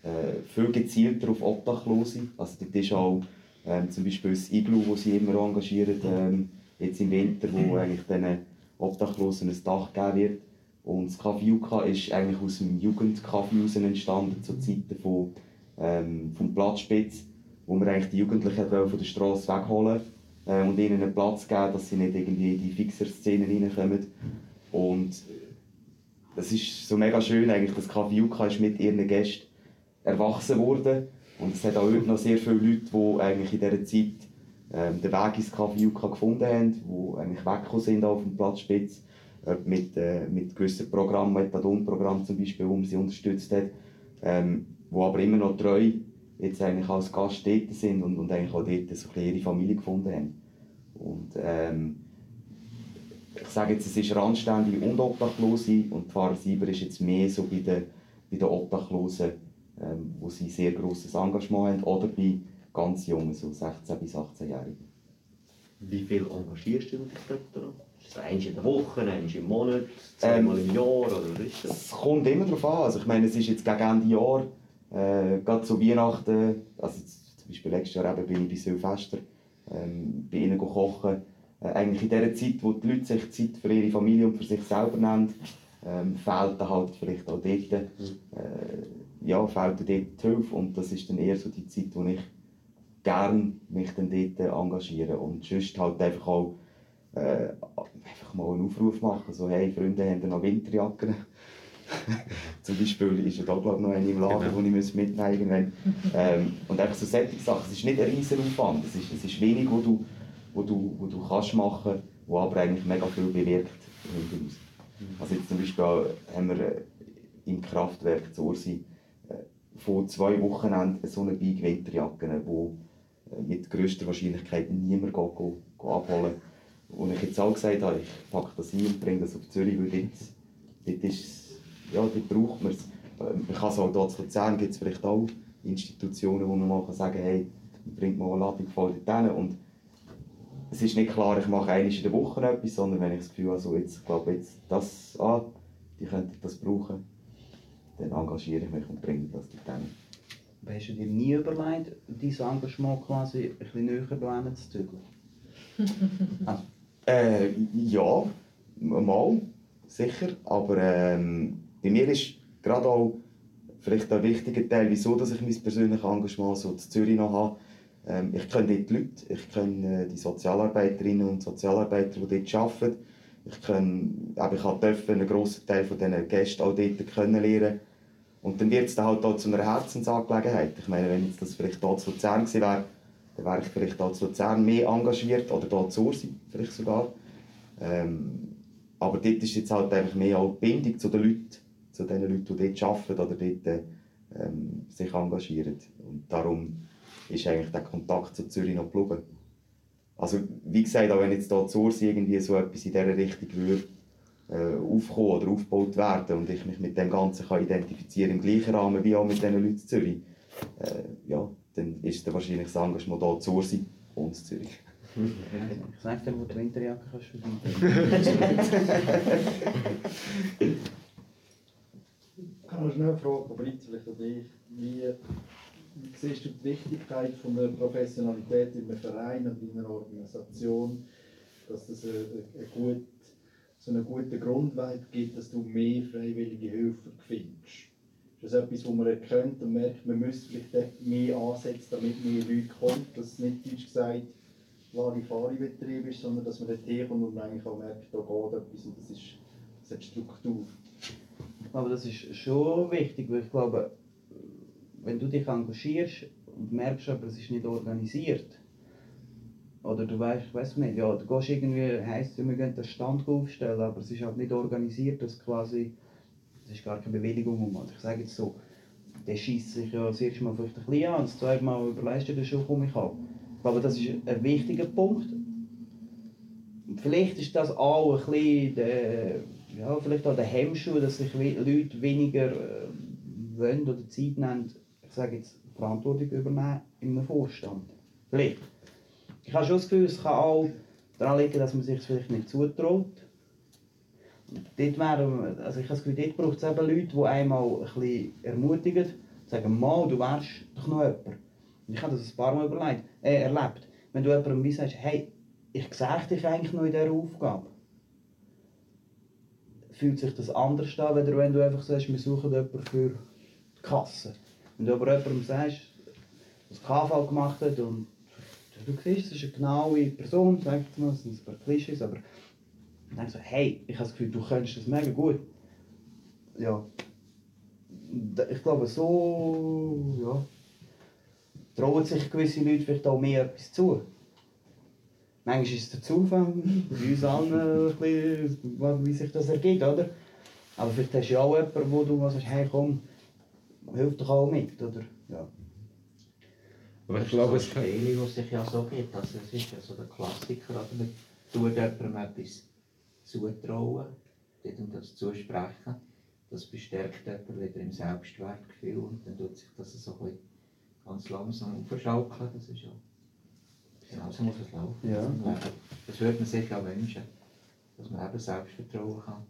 äh, viel gezielter auf Obdachlose. Also dort ist auch ähm, zum Beispiel das Iglu, das sie immer engagieren, ähm, jetzt im Winter, wo eigentlich diesen Obdachlosen ein Dach geben wird. Und das Café Juka ist eigentlich aus dem Jugendcafé entstanden, zu Zeiten von, ähm, vom Platzspitz, wo wir eigentlich die Jugendlichen von der Straße wegholen äh, und ihnen einen Platz geben, dass sie nicht irgendwie in die Fixer-Szene reinkommen. Und es ist so mega schön, eigentlich, dass Café Juka ist mit ihren Gästen erwachsen worden. Und es hat auch heute noch sehr viele Leute, die eigentlich in dieser Zeit ähm, den Weg ins KVUK gefunden haben, die eigentlich weggekommen sind auf dem Platz Spitz, äh, mit, äh, mit gewissen Programmen, Methadon-Programm zum Beispiel, um sie unterstützt hat, ähm, wo aber immer noch treu jetzt eigentlich als Gast dort sind und, und eigentlich auch dort so ihre Familie gefunden haben. Und ähm, ich sage jetzt, es ist Randständige und Obdachlose und Pfarrer Sieber ist jetzt mehr so bei den, bei den Obdachlosen, ähm, wo sie sehr grosses Engagement haben, oder bei ganz Jungen, so 16- bis 18-Jährigen. Wie viel engagierst du dich dort? Ist das eins in der Woche, eins im Monat, zweimal im Jahr oder was ist das? Es kommt immer darauf an. Also ich meine, es ist jetzt gegen Ende Jahr, äh, gerade zu Weihnachten, also zum Beispiel letztes Jahr eben bin ich bei Silvester, ähm, bei ihnen kochen. Äh, eigentlich in der Zeit, wo die Leute sich Zeit für ihre Familie und für sich selber nehmen, ähm, fehlt dann halt vielleicht auch dort, äh, ja, fehlt dort die Hilfe und das ist dann eher so die Zeit, wo ich gerne mich dann dort engagiere und sonst halt einfach auch äh, einfach mal einen Aufruf machen, so hey Freunde, haben ihr noch Winterjacken? [laughs] Zum Beispiel ist ja da glaube noch eine im Lager, Genau. die ich mitnehmen irgendwann. ähm, Und einfach so solche Sachen, es ist nicht ein riesen Aufwand, es ist, es ist wenig, wo du, wo du, wo du kannst machen, wo aber eigentlich mega viel bewirkt hinten raus. Also jetzt zum Beispiel haben wir äh, im Kraftwerk zu Ursi äh, vor zwei Wochenenden so eine Bike Winterjacke, wo äh, mit grösster Wahrscheinlichkeit niemand geht, go, go abholen Und ich jetzt auch gesagt habe, ich packe das ein und bringe das auf Zürich, weil dort, dort, ist, ja, dort braucht man es. Ähm, Ich kann es auch hier zu Luzern, gibt es vielleicht auch Institutionen, wo man mal kann sagen kann, hey, bringt mal eine Ladung voll dort hin. Und es ist nicht klar, ich mache einmal in der Woche etwas, sondern wenn ich das Gefühl habe, so jetzt, glaube jetzt das an, die könnten das brauchen, dann engagiere ich mich und bringe das dort hin. Aber Hast du dir nie überlegt, dein Engagement quasi ein bisschen näher dahin zu zügeln? [laughs] also, Äh, ja, mal, sicher. Aber ähm, bei mir ist gerade auch vielleicht ein wichtiger Teil, wieso dass ich mein persönliches Engagement so in Zürich noch habe. Ähm, ich kenne dort die Leute, ich kenne äh, die Sozialarbeiterinnen und Sozialarbeiter, die dort arbeiten. Ich, kenne, eben, ich durfte einen grossen Teil von diesen Gästen auch dort kennenlernen. Und dann wird es dann halt auch zu einer Herzensangelegenheit. Ich meine, wenn jetzt das vielleicht hier zu Luzern gewesen wäre, dann wäre ich vielleicht hier zu Luzern mehr engagiert oder hier zu Ursi vielleicht sogar. Ähm, aber dort ist jetzt halt einfach mehr auch die Bindung zu den Leuten, zu den Leuten, die dort arbeiten oder dort ähm, sich engagieren. Und darum ist eigentlich der Kontakt zu Zürich noch geblieben. Also wie gesagt, auch wenn jetzt hier zu Ursi irgendwie so etwas in dieser Richtung würde, äh, aufkommen oder aufgebaut werden und ich mich mit dem Ganzen kann identifizieren im gleichen Rahmen wie auch mit diesen Leuten in Zürich, äh, ja, dann ist dann wahrscheinlich das Engagement hier zu Ursi und in Zürich. [laughs] ich sag dir, wo die Winterjacke kannst verdienen. Ich habe noch schnell eine Frage, jetzt vielleicht an dich. Wie, wie siehst du die Wichtigkeit von der Professionalität in einem Verein und in einer Organisation, dass es eine, eine gut, so eine gute Grundlage gibt, dass du mehr freiwillige Helfer findest? Ist das etwas, wo man erkennt und merkt, man müsste vielleicht mehr ansetzen, damit mehr Leute kommen, dass es nicht deutsch gesagt Larifari-Betrieb ist, sondern dass man dort herkommt und eigentlich auch merkt, da geht etwas und das, ist, das hat Struktur. Aber das ist schon wichtig, weil ich glaube, wenn du dich engagierst und merkst, aber es ist nicht organisiert, oder du weißt, weißt du nicht, ja, du gehst irgendwie, heisst wir gehen den Stand aufstellen, aber es ist halt nicht organisiert, dass quasi, es ist gar keine Bewilligung um. Ich sage jetzt so, der schießt sich ja das erste Mal vielleicht ein bisschen an, das zweite Mal überlegst du dir schon, komme ich an. Glaube, das ist ein wichtiger Punkt. Vielleicht ist das auch ein bisschen der, ja, vielleicht auch der Hemmschuh, dass sich Leute weniger äh, wollen oder Zeit nehmen, ich sage jetzt, Verantwortung übernehmen in einem Vorstand. Vielleicht. Ich habe schon das Gefühl, es kann auch daran liegen, dass man sich vielleicht nicht zutraut. Und dort wäre, also ich habe das Gefühl, dort braucht es eben Leute, die einmal ein bisschen ermutigen, sagen, mal, du wärst doch noch jemand. Und ich habe das ein paar Mal überlegt, äh, erlebt. Wenn du jemandem wie sagst, hey, ich sehe dich eigentlich noch in dieser Aufgabe, fühlt sich das anders an, als wenn du einfach sagst, wir suchen jemanden für die Kasse. Wenn du aber jemandem sagst, das KV gemacht hat und du siehst, es ist eine genaue Person, sag ich mal, es sind ein paar Klischees, aber dann denkst du, hey, ich habe das Gefühl, du könntest das mega gut. Ja. Ich glaube, so ja, trauen sich gewisse Leute vielleicht auch mehr etwas zu. manchmal ist es der Zufall, [laughs] bei uns allen, wie sich das ergibt, oder? Aber vielleicht hast du ja auch jemanden, wo du sagst, hey komm, hilf doch auch mit, oder? Ja. Aber ich glaube, es Spiele, die sich ja so gibt. Also es ist ja so der Klassiker, oder? Man tut jemandem etwas zutrauen, ihm das zusprechen. Das bestärkt jemanden wieder im Selbstwertgefühl und dann tut sich das so ein bisschen ganz langsam aufschaukeln. Das ist ja... Genau so muss es laufen. Ja. Das würde man sich auch wünschen, dass man eben Selbstvertrauen kann,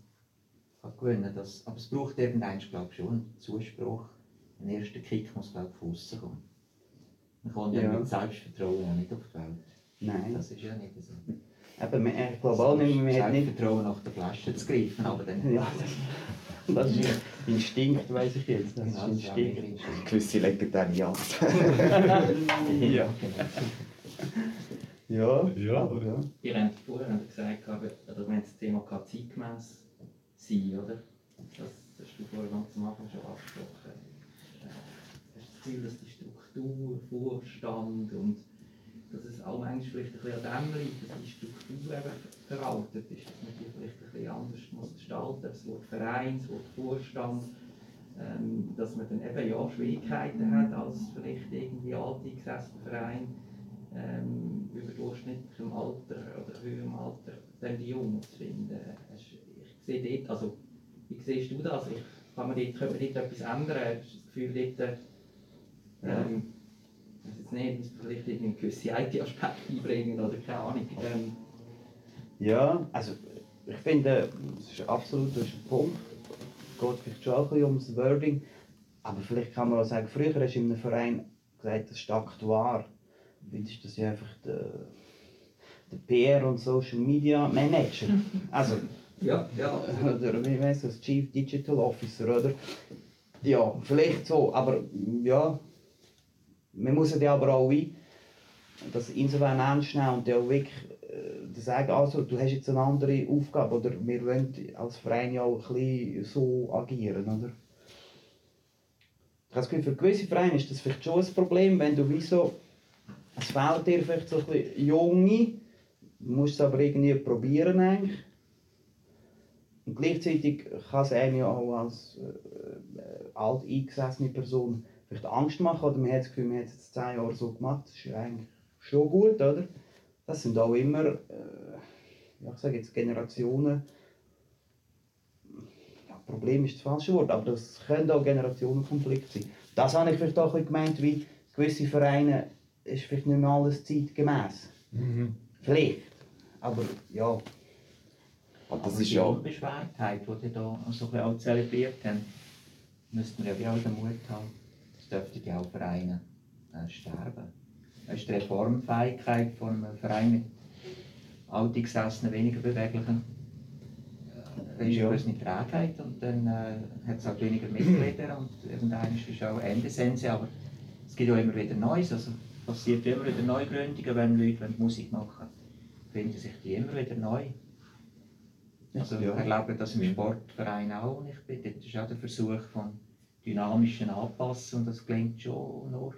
kann gewinnen kann. Aber es braucht irgendwann, glaube ich, schon einen Zuspruch. Ein erster Kick muss, glaube ich, von außen kommen. Man kommt ja. Ja. mit Selbstvertrauen ja nicht auf die Welt. Nein. Das ist ja nicht so. Eben, ich glaube auch nicht, man hat nicht... Selbstvertrauen nach der Flasche zu greifen, aber dann... Ja, das, das ist Instinkt, weiß ich jetzt. Das ist das auch Instinkt. Gewisse legendäre Jagd. Ja. Ja, Ja. aber ja. Ihr habt ihr gesagt, aber, oder wenn das Thema zeitgemäß sein, oder? Das hast du vorher ganz am Anfang schon angesprochen. Hast du das Gefühl, dass die Struktur, Vorstand und dass es auch manchmal vielleicht ein bisschen an dem liegt, dass die Struktur eben veraltet ist, dass man die vielleicht ein bisschen anders muss gestalten muss, das Wort Verein, das Wort Vorstand, ähm, dass man dann eben ja Schwierigkeiten hat als vielleicht irgendwie alteingesessener Verein, ähm, überdurchschnittlichem Alter oder höherem Alter dann die Jungen zu finden. Ich sehe dort, also wie siehst du das? Ich, kann man dort, können wir dort etwas ändern? Hast du das Gefühl, dort, ähm, ich weiß jetzt nicht, muss man vielleicht irgendwie gewisse IT-Aspekte einbringen oder keine Ahnung. Ähm, Ja, also ich finde, das ist absolut das ist ein Punkt. Es geht vielleicht schon auch ein bisschen ums Wording. Aber vielleicht kann man auch sagen, früher hast du in einem Verein gesagt, das ist Aktuar. Heute ist das ja einfach der, der PR und Social Media Manager. [laughs] Also, ja, ja. oder wie heißt das, Chief Digital Officer, oder? Ja, vielleicht so, aber ja, man muss ja aber auch wie, das insofern ernst nehmen und auch wirklich äh, sagen, also du hast jetzt eine andere Aufgabe, oder wir wollen als Verein ja auch ein so agieren, oder? Ich habe das Gefühl, für gewisse Vereine ist das vielleicht schon ein Problem, wenn du wie so, es fehlt dir vielleicht so ein bisschen Junge, du musst es aber irgendwie probieren eigentlich. Und gleichzeitig kann es einem ja auch als äh, äh, alt eingesessene Person vielleicht Angst machen oder man hat das Gefühl, man hat es jetzt zehn Jahre so gemacht, das ist ja eigentlich schon gut, oder? Das sind auch immer, äh, ja, ich sage jetzt Generationen, ja, Problem ist das falsche Wort, aber das können auch Generationenkonflikte sein. Das habe ich vielleicht auch ein gemeint, wie gewisse Vereine ist vielleicht nicht mehr alles zeitgemäß. Vielleicht, aber ja. Und das Aber ist die ja... Unbeschwertheit, die ihr da so ein bisschen auch zelebriert habt, müsste man ja auch den Mut haben, das dürfte ja auch Vereine äh, sterben. Das ist die Reformfähigkeit von einem Verein mit alteingesessenen, weniger beweglichen. Äh, ist Ja. eine gewisse Trägheit und dann äh, hat es halt weniger Mitglieder und irgendwann ist auch Ende Sense, aber es gibt auch immer wieder Neues, also passiert immer wieder Neugründungen, wenn Leute wollen Musik machen finden sich die immer wieder neu. Also Ja. ich erlebe das im Sportverein auch. Und ich bin, dort ist auch der Versuch von dynamischen Anpassen und das klingt schon nur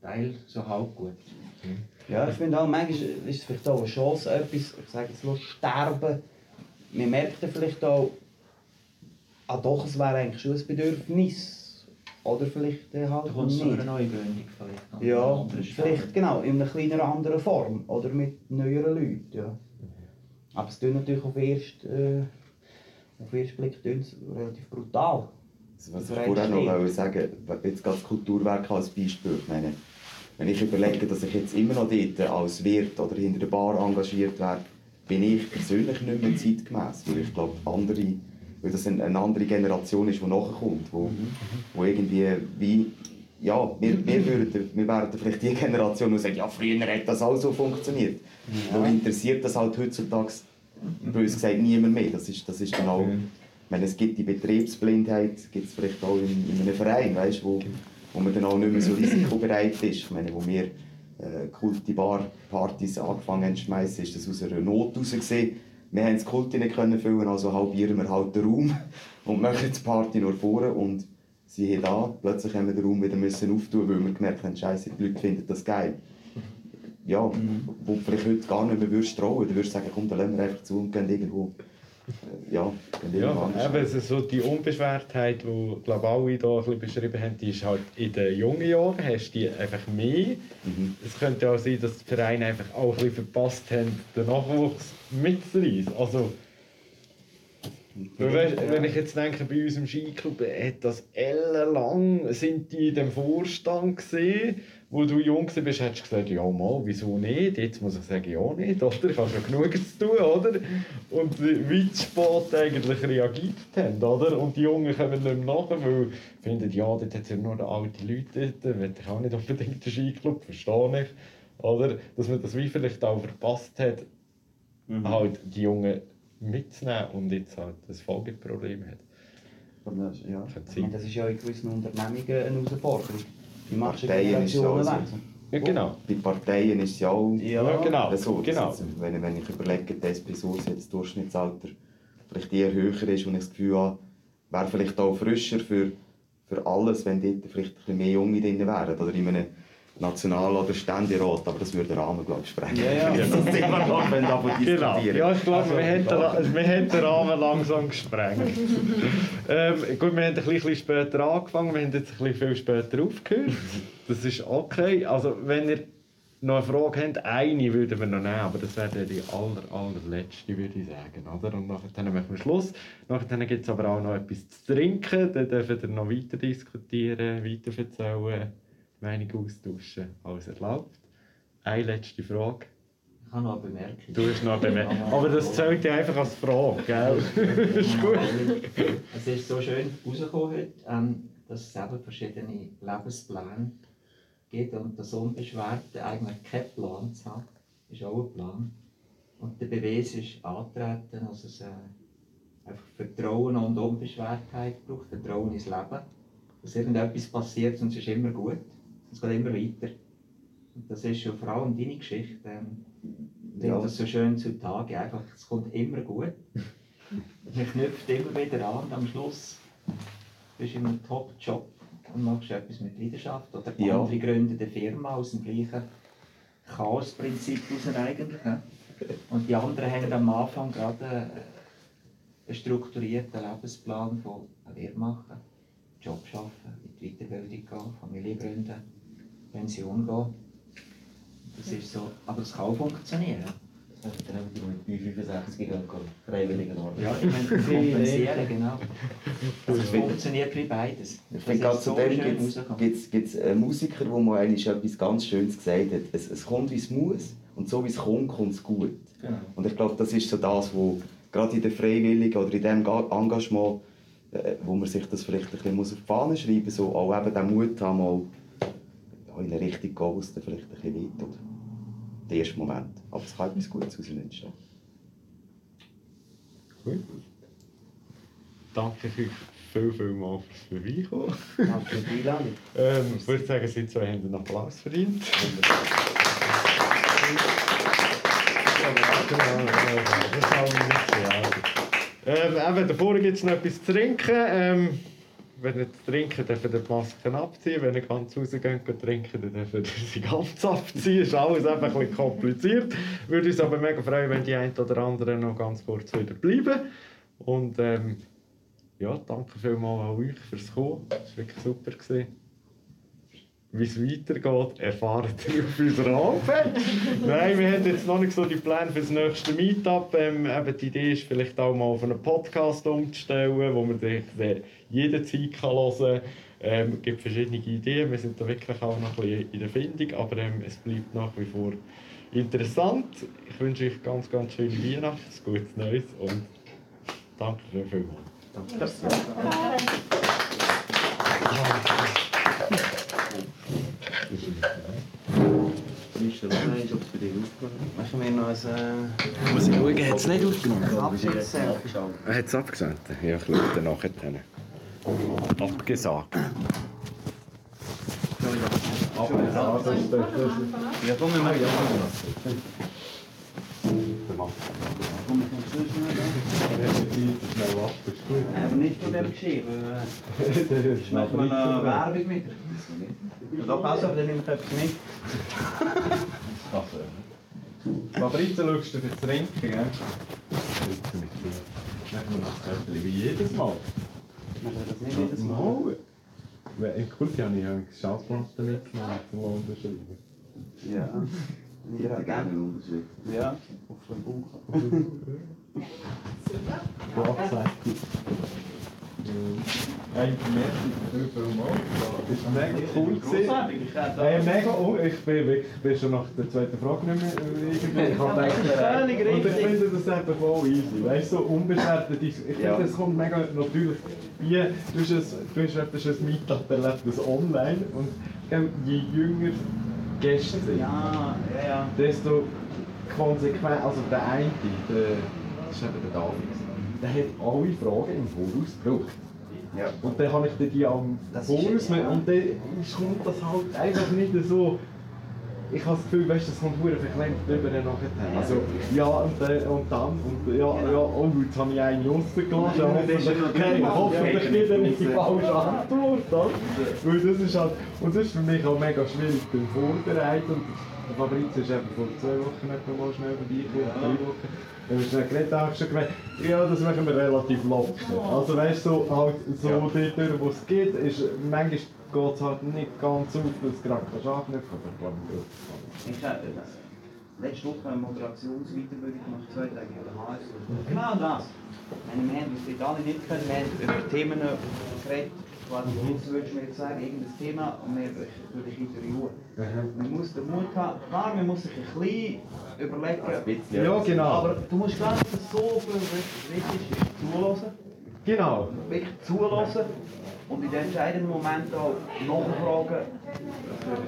Teil so halb gut. Ja, ich finde auch, manchmal ist es vielleicht auch eine Chance, etwas, ich sage jetzt nur, sterben. Man merkt dann vielleicht auch, ah doch, es wäre eigentlich schon ein Bedürfnis. Oder vielleicht äh, halt Da kommt so eine nicht. neue Gründung vielleicht. Ja, vielleicht genau, in einer kleiner anderen Form. Oder mit neueren Leuten, ja. Aber es tut natürlich auf ersten, äh, auf den ersten Blick tönt's relativ brutal. Also, was ich vorher noch wollte sagen jetzt gerade das Kulturwerk als Beispiel. Ich meine, wenn ich überlege, dass ich jetzt immer noch dort als Wirt oder hinter der Bar engagiert werde, bin ich persönlich nicht mehr zeitgemäß. Weil ich glaube, andere, weil das eine, andere Generation ist, die nachkommt, wo, wo irgendwie wie ja, wir, wir, würden, wir wären vielleicht die Generation, die sagt, ja, früher hat das auch so funktioniert. Ja. Aber interessiert das halt heutzutage, bös gesagt, niemand mehr. Das ist, das ist dann auch, ich meine, es gibt die Betriebsblindheit, gibt es vielleicht auch in, in einem Verein, weißt, wo, wo man dann auch nicht mehr so risikobereit ist. Ich meine, wo wir äh, Kulti Bar Partys angefangen haben zu schmeißen, ist das aus einer Not heraus gesehen. Wir haben das Kulti nicht können füllen, also halbieren wir halt den Raum [laughs] und machen die Party nur vorne und siehe da, plötzlich haben wir den Raum wieder müssen auftun, weil wir gemerkt haben, Scheiße, die Leute finden das geil. Ja, wo du vielleicht heute gar nicht mehr würdest trauen. Du würdest sagen, komm, dann lassen wir einfach zu und gehen irgendwo. äh, Ja, gehen Ja, anders. eben, es ist so die Unbeschwertheit, die glaub, alle hier ein bisschen beschrieben haben, die ist halt in den jungen Jahren hast die einfach mehr. Mhm. Es könnte auch sein, dass die Vereine einfach auch ein bisschen verpasst haben, den Nachwuchs mitzureißen. Also, wenn ich jetzt denke, bei uns im Skiclub hat das ellenlang sind die in dem Vorstand gesehen, wo du jung warst, bist, hättest du gesagt, ja mal, wieso nicht? Jetzt muss ich sagen, ja nicht, oder? Ich habe schon genug zu tun, oder? Und wie zu spät eigentlich reagiert haben, oder? Und die Jungen kommen nicht mehr nach, weil finden, ja, dort hat es ja nur alte Leute, dort will ich auch nicht unbedingt den Skiclub, verstehe ich. Oder? Dass man das wie vielleicht auch verpasst hat, halt die Jungen mitzunehmen und jetzt halt das Folgeproblem hat. Das, ja. Das ist ja in gewissen Unternehmungen eine Herausforderung. Die ist ja. Ja, genau. Bei Parteien ist es ja auch Ja, genau. so. genau. jetzt, wenn, wenn ich überlege, dass bei SUS jetzt das Durchschnittsalter vielleicht eher höher ist und ich das Gefühl habe, wäre vielleicht auch frischer für, für alles, wenn dort vielleicht ein bisschen mehr Junge drin wären. Oder in einem National- oder Ständerat, aber das würde den Rahmen, glaube ich, sprengen. Ja, ja. [laughs] das Thema noch, wenn davon Genau. diskutieren. Ja, ich glaube, wir, haben wir haben den Rahmen langsam gesprengt. [laughs] ähm, gut, wir haben ein bisschen später angefangen, wir haben jetzt ein bisschen viel später aufgehört. Das ist okay. Also, wenn ihr noch eine Frage habt, eine würden wir noch nehmen, aber das wäre die aller, allerletzte, würde ich sagen. Oder? Und nachher machen wir Schluss. Nachher gibt es aber auch noch etwas zu trinken. Dann dürft ihr noch weiter diskutieren, weiter erzählen, Meinung austauschen. Alles erlaubt. Eine letzte Frage. Ich habe noch eine Bemerkung. Du hast noch eine Bemerkung. [laughs] Aber das zählt ja einfach als Frage, gell? [laughs] ist gut. Es ist so schön rausgekommen heute, ähm, dass es eben verschiedene Lebenspläne gibt und das Unbeschwerte eigentlich keinen Plan zu haben, ist auch ein Plan. Und der Beweis ist antreten, dass es äh, einfach Vertrauen und Unbeschwertheit braucht, Vertrauen ins Leben. Dass irgendetwas passiert und es ist immer gut, es geht immer weiter. Und das ist ja vor allem deine Geschichte. Ähm, Ja. das so schön zutage, einfach, es kommt immer gut. [laughs] Man knüpft immer wieder an und am Schluss bist du in einem Top-Job und machst etwas mit Leidenschaft. Oder Ja. andere gründen eine Firma aus dem gleichen Chaos-Prinzip eigentlich. ja. Und die anderen haben am Anfang gerade äh, einen strukturierten Lebensplan von Lehre machen, Job arbeiten, in die Weiterbildung gehen, Familie gründen, Pension gehen. Das ist so, aber es kann auch funktionieren. Dann haben die mit 65 gehen, freiwilligen Arbeit. Ja, ich meine, [laughs] kompensieren, genau. Also es funktioniert wie beides. Ich gerade so dem schön gibt es einen Musiker, der mal etwas ganz Schönes gesagt hat. Es, es kommt, wie es muss und so wie es kommt, kommt es gut. Genau. Und ich glaube, das ist so das, wo gerade in der Freiwilligen oder in dem Ga- Engagement, äh, wo man sich das vielleicht ein bisschen muss auf die Fahne schreiben muss, so auch eben den Mut haben, mal ja, in eine Richtung gehen, wo es dann vielleicht ein bisschen wehtut. Der erste Moment. Aber es kann etwas Gutes daraus entstehen. Gut. Danke euch viel, viel mal fürs Vorbeikommen. Danke für die Einladung. Ähm, ich würde sagen, Sie zwei haben einen Applaus verdient. Genau, genau, das haben wir nicht ja. ähm, eben, davor gibt es noch etwas zu trinken. Ähm, wenn ihr trinken, dürft ihr die Masken abziehen. Wenn ihr ganz rausgeht und trinken, dann dürft ihr sie ganz [laughs] abziehen. Ist alles einfach ein bisschen kompliziert. Würde uns aber mega freuen, wenn die einen oder anderen noch ganz kurz wieder bleiben. Und ähm, ja, danke vielmals an euch fürs Kommen. Es war wirklich super. Gewesen. Wie es weitergeht, erfahrt ihr auf unserer Homepage. Nein, wir haben jetzt noch nicht so die Pläne für das nächste Meetup. Ähm, eben die Idee ist vielleicht auch mal auf einen Podcast umzustellen, wo man sich jederzeit kann hören kann. Ähm, es gibt verschiedene Ideen, wir sind da wirklich auch noch ein bisschen in der Findung, aber ähm, es bleibt nach wie vor interessant. Ich wünsche euch ganz, ganz schöne Weihnachten, ein gutes Neues und danke vielmals. Ist ob es bei dir aufgenommen Machen wir noch ein äh, Muss ich schauen, hat es nicht aufgenommen? Er hat es abgesagt. Ja, ich schaue dann nachher. Abgesagt. Ja, komm, wir machen ja. Aber nicht von dem Geschirr. äh, [laughs] Machen wir noch Werbung mit. Doch, also, aber dann nehme ich etwas mit. Also, Fabrizio, schaust du fürs Trinken, gell? Trinken mit dir. Machen wir das Köpfchen wie jedes Mal. Machen wir das nicht jedes Mal? Mal. Weil In Kulti habe ich eine Schallplatte mitgenommen zum Unterschreiben. Ja. Ich hätte gerne einen Unterschied. Ja, auf dem Buch. [laughs] Tatsächlich. Hey, merci. Das war mega cool. gewesen. Hey, mega, oh, ich bin wirklich ich bin schon nach der zweiten Frage nicht mehr äh, irgendwie. Ich habe gedacht, Völlig äh, und ich richtig. finde das eben voll easy. Weißt du, so unbeschwerte Dis- Ich finde, Ja. das kommt mega natürlich. Wie, du hast, ein, du hast etwas ein Meetup erlebt, das online. Und je jünger die Gäste sind, Ja, ja, ja. desto konsequent, also der eine, der, das ist eben der David, der hat alle Fragen im Voraus gebraucht. Ja. Und dann habe ich die am Voraus, ja. und dann kommt das halt einfach nicht so, ich habe das Gefühl, weißt, das kommt verdammt verklemmt drüber nachher. Also, ja, und, dann- und dann, und ja, ja, oh, jetzt habe ich einen rausgelassen, hoffentlich, natürlich- hoffentlich nicht eine ja. falsche Antwort? Weil das ist halt, und das ist für mich auch mega schwierig beim Vorbereiten. Fabrizio ist eben vor zwei Wochen etwa mal schnell vorbeigekommen, drei Wochen. Dann haben wir schnell geredet, da habe ich schon ja, das machen wir relativ locker. Also weißt du, so, halt, so Ja. dort, wo es geht, ist, manchmal geht es halt nicht ganz auf, dass du gerade kannst anknüpfen aber ich glaube, das letzte Woche eine Moderationsweiterbildung gemacht, zwei Tage an der HS. Genau das. Wir haben dort alle nicht können, wir haben über Themen geredet. Quasi, jetzt würdest du mir jetzt sagen, irgendein Thema und wir würde ich interviewen. Man muss den Mut haben, klar, man muss sich ein bisschen überlegen. Ein bisschen. Ja, genau. Aber du musst gar nicht so viel richtig zuhören. Genau. Wirklich zuhören und in den entscheidenden Moment. Das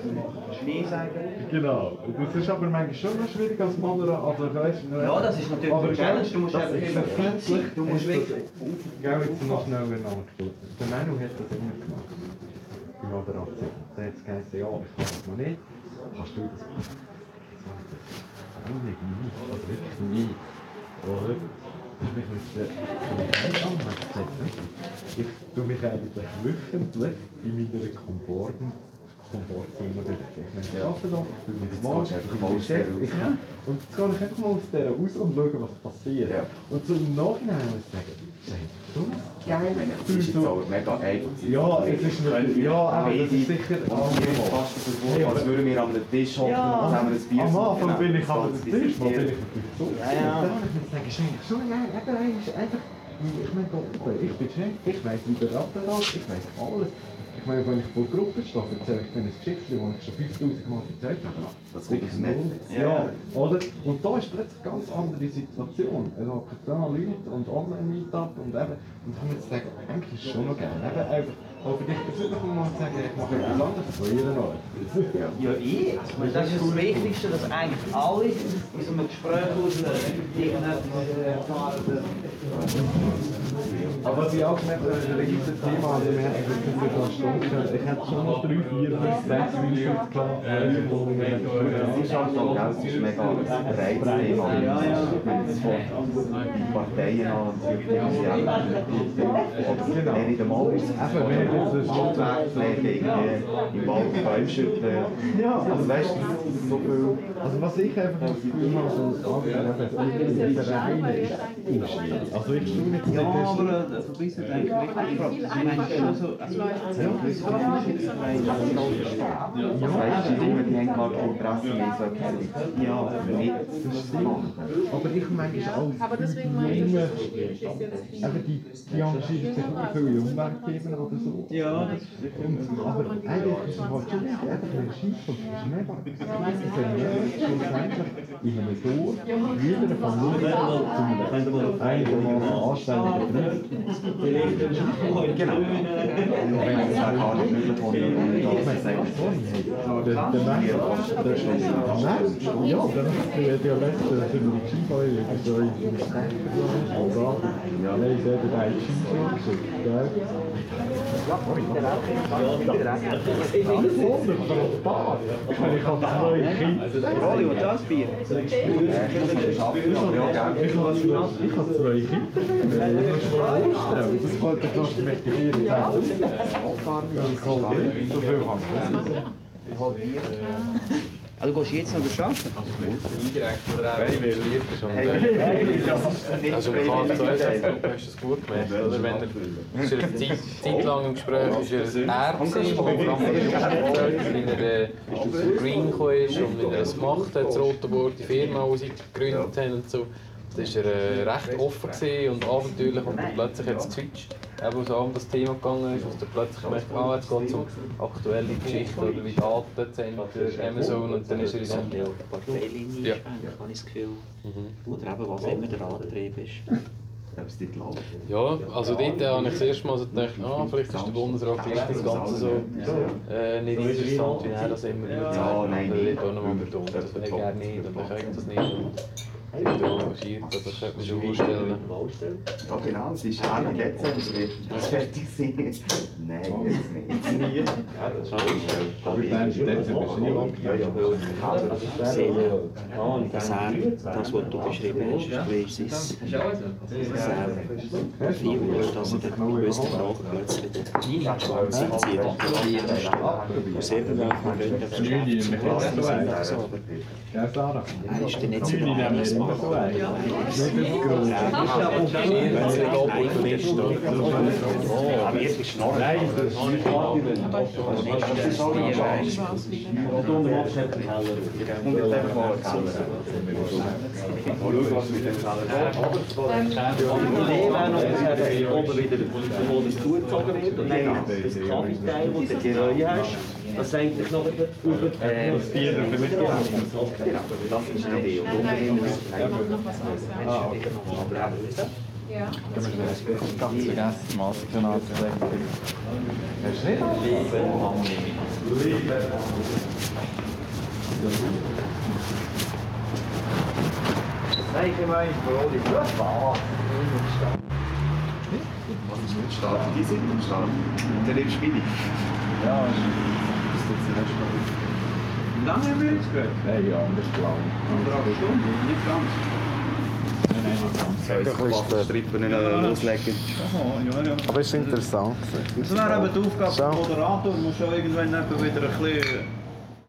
würde ich Schnee sagen. Genau. Das ist aber manchmal schon noch schwierig als Moderator. Also, weißt, Ja, das ist natürlich eine Challenge. Du musst das einfach immer sein. Du musst das- wirklich Gell, jetzt noch schnell nachgeschaut. Der Manu hat das immer gemacht. Die Moderation. Der hat gesagt, ja, ich kann das noch nicht. Kannst du das machen? Nein, nicht. Also wirklich nie. Oder? Ich mit der ich tue mich eigentlich wöchentlich in meiner Komforten Komfortzone bewegen. Ich meine, ich arbeite da, ich bin mal aus der raus. Ja. Und jetzt gehe ich einfach mal aus der raus und schaue, was passiert. Ja. Und im Nachhinein muss ich sagen, das ist so geil. Das ist jetzt auch mega einfach. Ja, es ist natürlich, ja, aber das ist sicher Und wir fast so vor, als würden wir an einem Tisch hocken Ja. und zusammen ein Bier Am Anfang bin ich Das aber ganze das erste Mal bin ich. Ja, ja. Dann muss ich sagen, ist schon geil. Eben, einfach, ich meine, ich bin Chef, ich weiss, wie der Apparat, ich weiss alles. Ich meine, wenn ich vor Gruppen stehe, erzähle ich denen ein Geschichte, das ich schon 5000 Mal erzählt habe. Das kommt aus dem Netz. Ja, oder? Und da ist plötzlich eine ganz andere Situation. Es hocken da Leute und Online-Meetup und eben, und dann muss ich sagen, eigentlich ist es schon noch geil. Eben einfach, auch für dich persönlich mal zu sagen, ich mache etwas anderes von jeder Art. Ja, ich. Ich meine, das ist das Wichtigste, dass eigentlich alle in so einem Gespräch aus irgendetwas erfahren. Aber was ich auch gemerkt habe, ist ein riesiges Thema. Also wir hätten wirklich nicht eine Stunde können. Ich hätte schon noch drei, vier, fünf, sechs Minuten gehabt. Es ist halt so, gell, es ist mega ein breites Thema. Ja, ja. Ich meine, es fängt die Parteien an, die Präsidenten, oder wer nicht einmal ist. Eben, wer ist das? Handwerkpflege, irgendwie im Wald Bäume schütteln. Ja. Also weißt du, das ist so viel. Also was ich einfach das Gefühl habe, so das Angebot, der Verein ist schwierig. Also ich schaue jetzt Ja, nicht, aber äh, so bist du eigentlich gefragt. Ich meine, also. Das weißt du, die die haben gar kein Interesse mehr, so etwas Ja, nicht zu machen. aber ich manchmal auch Aber deswegen meine schwierig ist jetzt. Eben die, die engagieren sich auch viel in Umweltthemen oder so. Ja, das ist Und, aber eigentlich ist es halt schon einfach ein. Das ist mega. Das ist ein schlussendlich in einem Dorf, jeder Familie zu einem einigermaßen anständigen Betrieb. Genau. Wenn es wäre gar nicht möglich, zu sagen. Der, der Mensch, der, der Mensch, ja, der der Dialekt, der für die Skifahrer, ist so in Stein, oder? Ja, der ist eben ein Skifahrer Ich meine, ich habe zwei Kinder. Hollywood, das Bier. Ich habe ich habe zwei muss mir vorstellen, das wollte ich fast mit Vier sagen. Ich habe so viel haben. Ah, du gehst jetzt noch arbeiten? Indirekt oder auch ist. Und, also im KZS hast du es gut gemerkt, oder? Wenn er, ist eine Zeit, lang im Gespräch ist er er gewesen, wo wir haben wie er äh, Green gekommen ist und wie er es gemacht hat, das die Firma, die sie gegründet haben und so. Da war er äh, recht offen und abenteuerlich und dann plötzlich hat es geswitcht. Eben, es um das Thema gegangen ist, und dann plötzlich gemerkt, ah, jetzt geht es um aktuelle Geschichten oder wie Datenzentren, Amazon und dann ist er in dem... Parteilinie Ja. habe ich das Gefühl. Mhm. Oder eben, was immer der Antrieb ist. Ja, also dort habe ich das erste Mal so gedacht, ah, vielleicht ist der Bundesrat gleich das Ganze so äh, nicht interessant, wie er das immer ja, Ja, nein, nein. Dort auch nochmal betont, das will er nicht und könnte das nicht. Und ich bin engagiert, das könnte man schon vorstellen. Ja, genau, es ist Ende Dezember, wird das fertig sein. Nein, jetzt nicht. Nie. Aber ich denke, Dezember ist niemand. Ja, ja. Sehr, dass er das, was du beschrieben hast, ist sein sehr viel ist, dass er dann gewusst Frage plötzlich den Schwanz einzieht und probiert Aus irgendwelchen Gründen verschleppt es klasse aber Ja, Sarah. er ist dann nicht so der Meinungsmacher. Aber jetzt ist Leben und wieder vor das Tour gezogen wird. Und Ja, das Kaffee-Teil, das Geröllhaus. Die Reihe hast, das eigentlich noch über... Das Bier dürfen wir nicht Genau, das ist eine Idee. Und Nein, nein, unten ich mach noch was aus. Ja. Ah, okay. Ja. Ganz vergessen, Maske anzulegen. Hast du nicht Nein, ich meine, Brody, das war. Was ist nicht stark? Die sind nicht stark. Der lebt billig. Ja, das ist jetzt nicht Wie lange haben wir jetzt gehört? Nein, ja, das ist lang. Anderthalb Stunden, nicht ganz. Nein, nein, nicht ganz. Ein Strippen loslegen. Aha, ja, ja. Aber es ist interessant. Das wäre eben die Aufgabe So. des Moderators, muss schon irgendwann eben wieder ein bisschen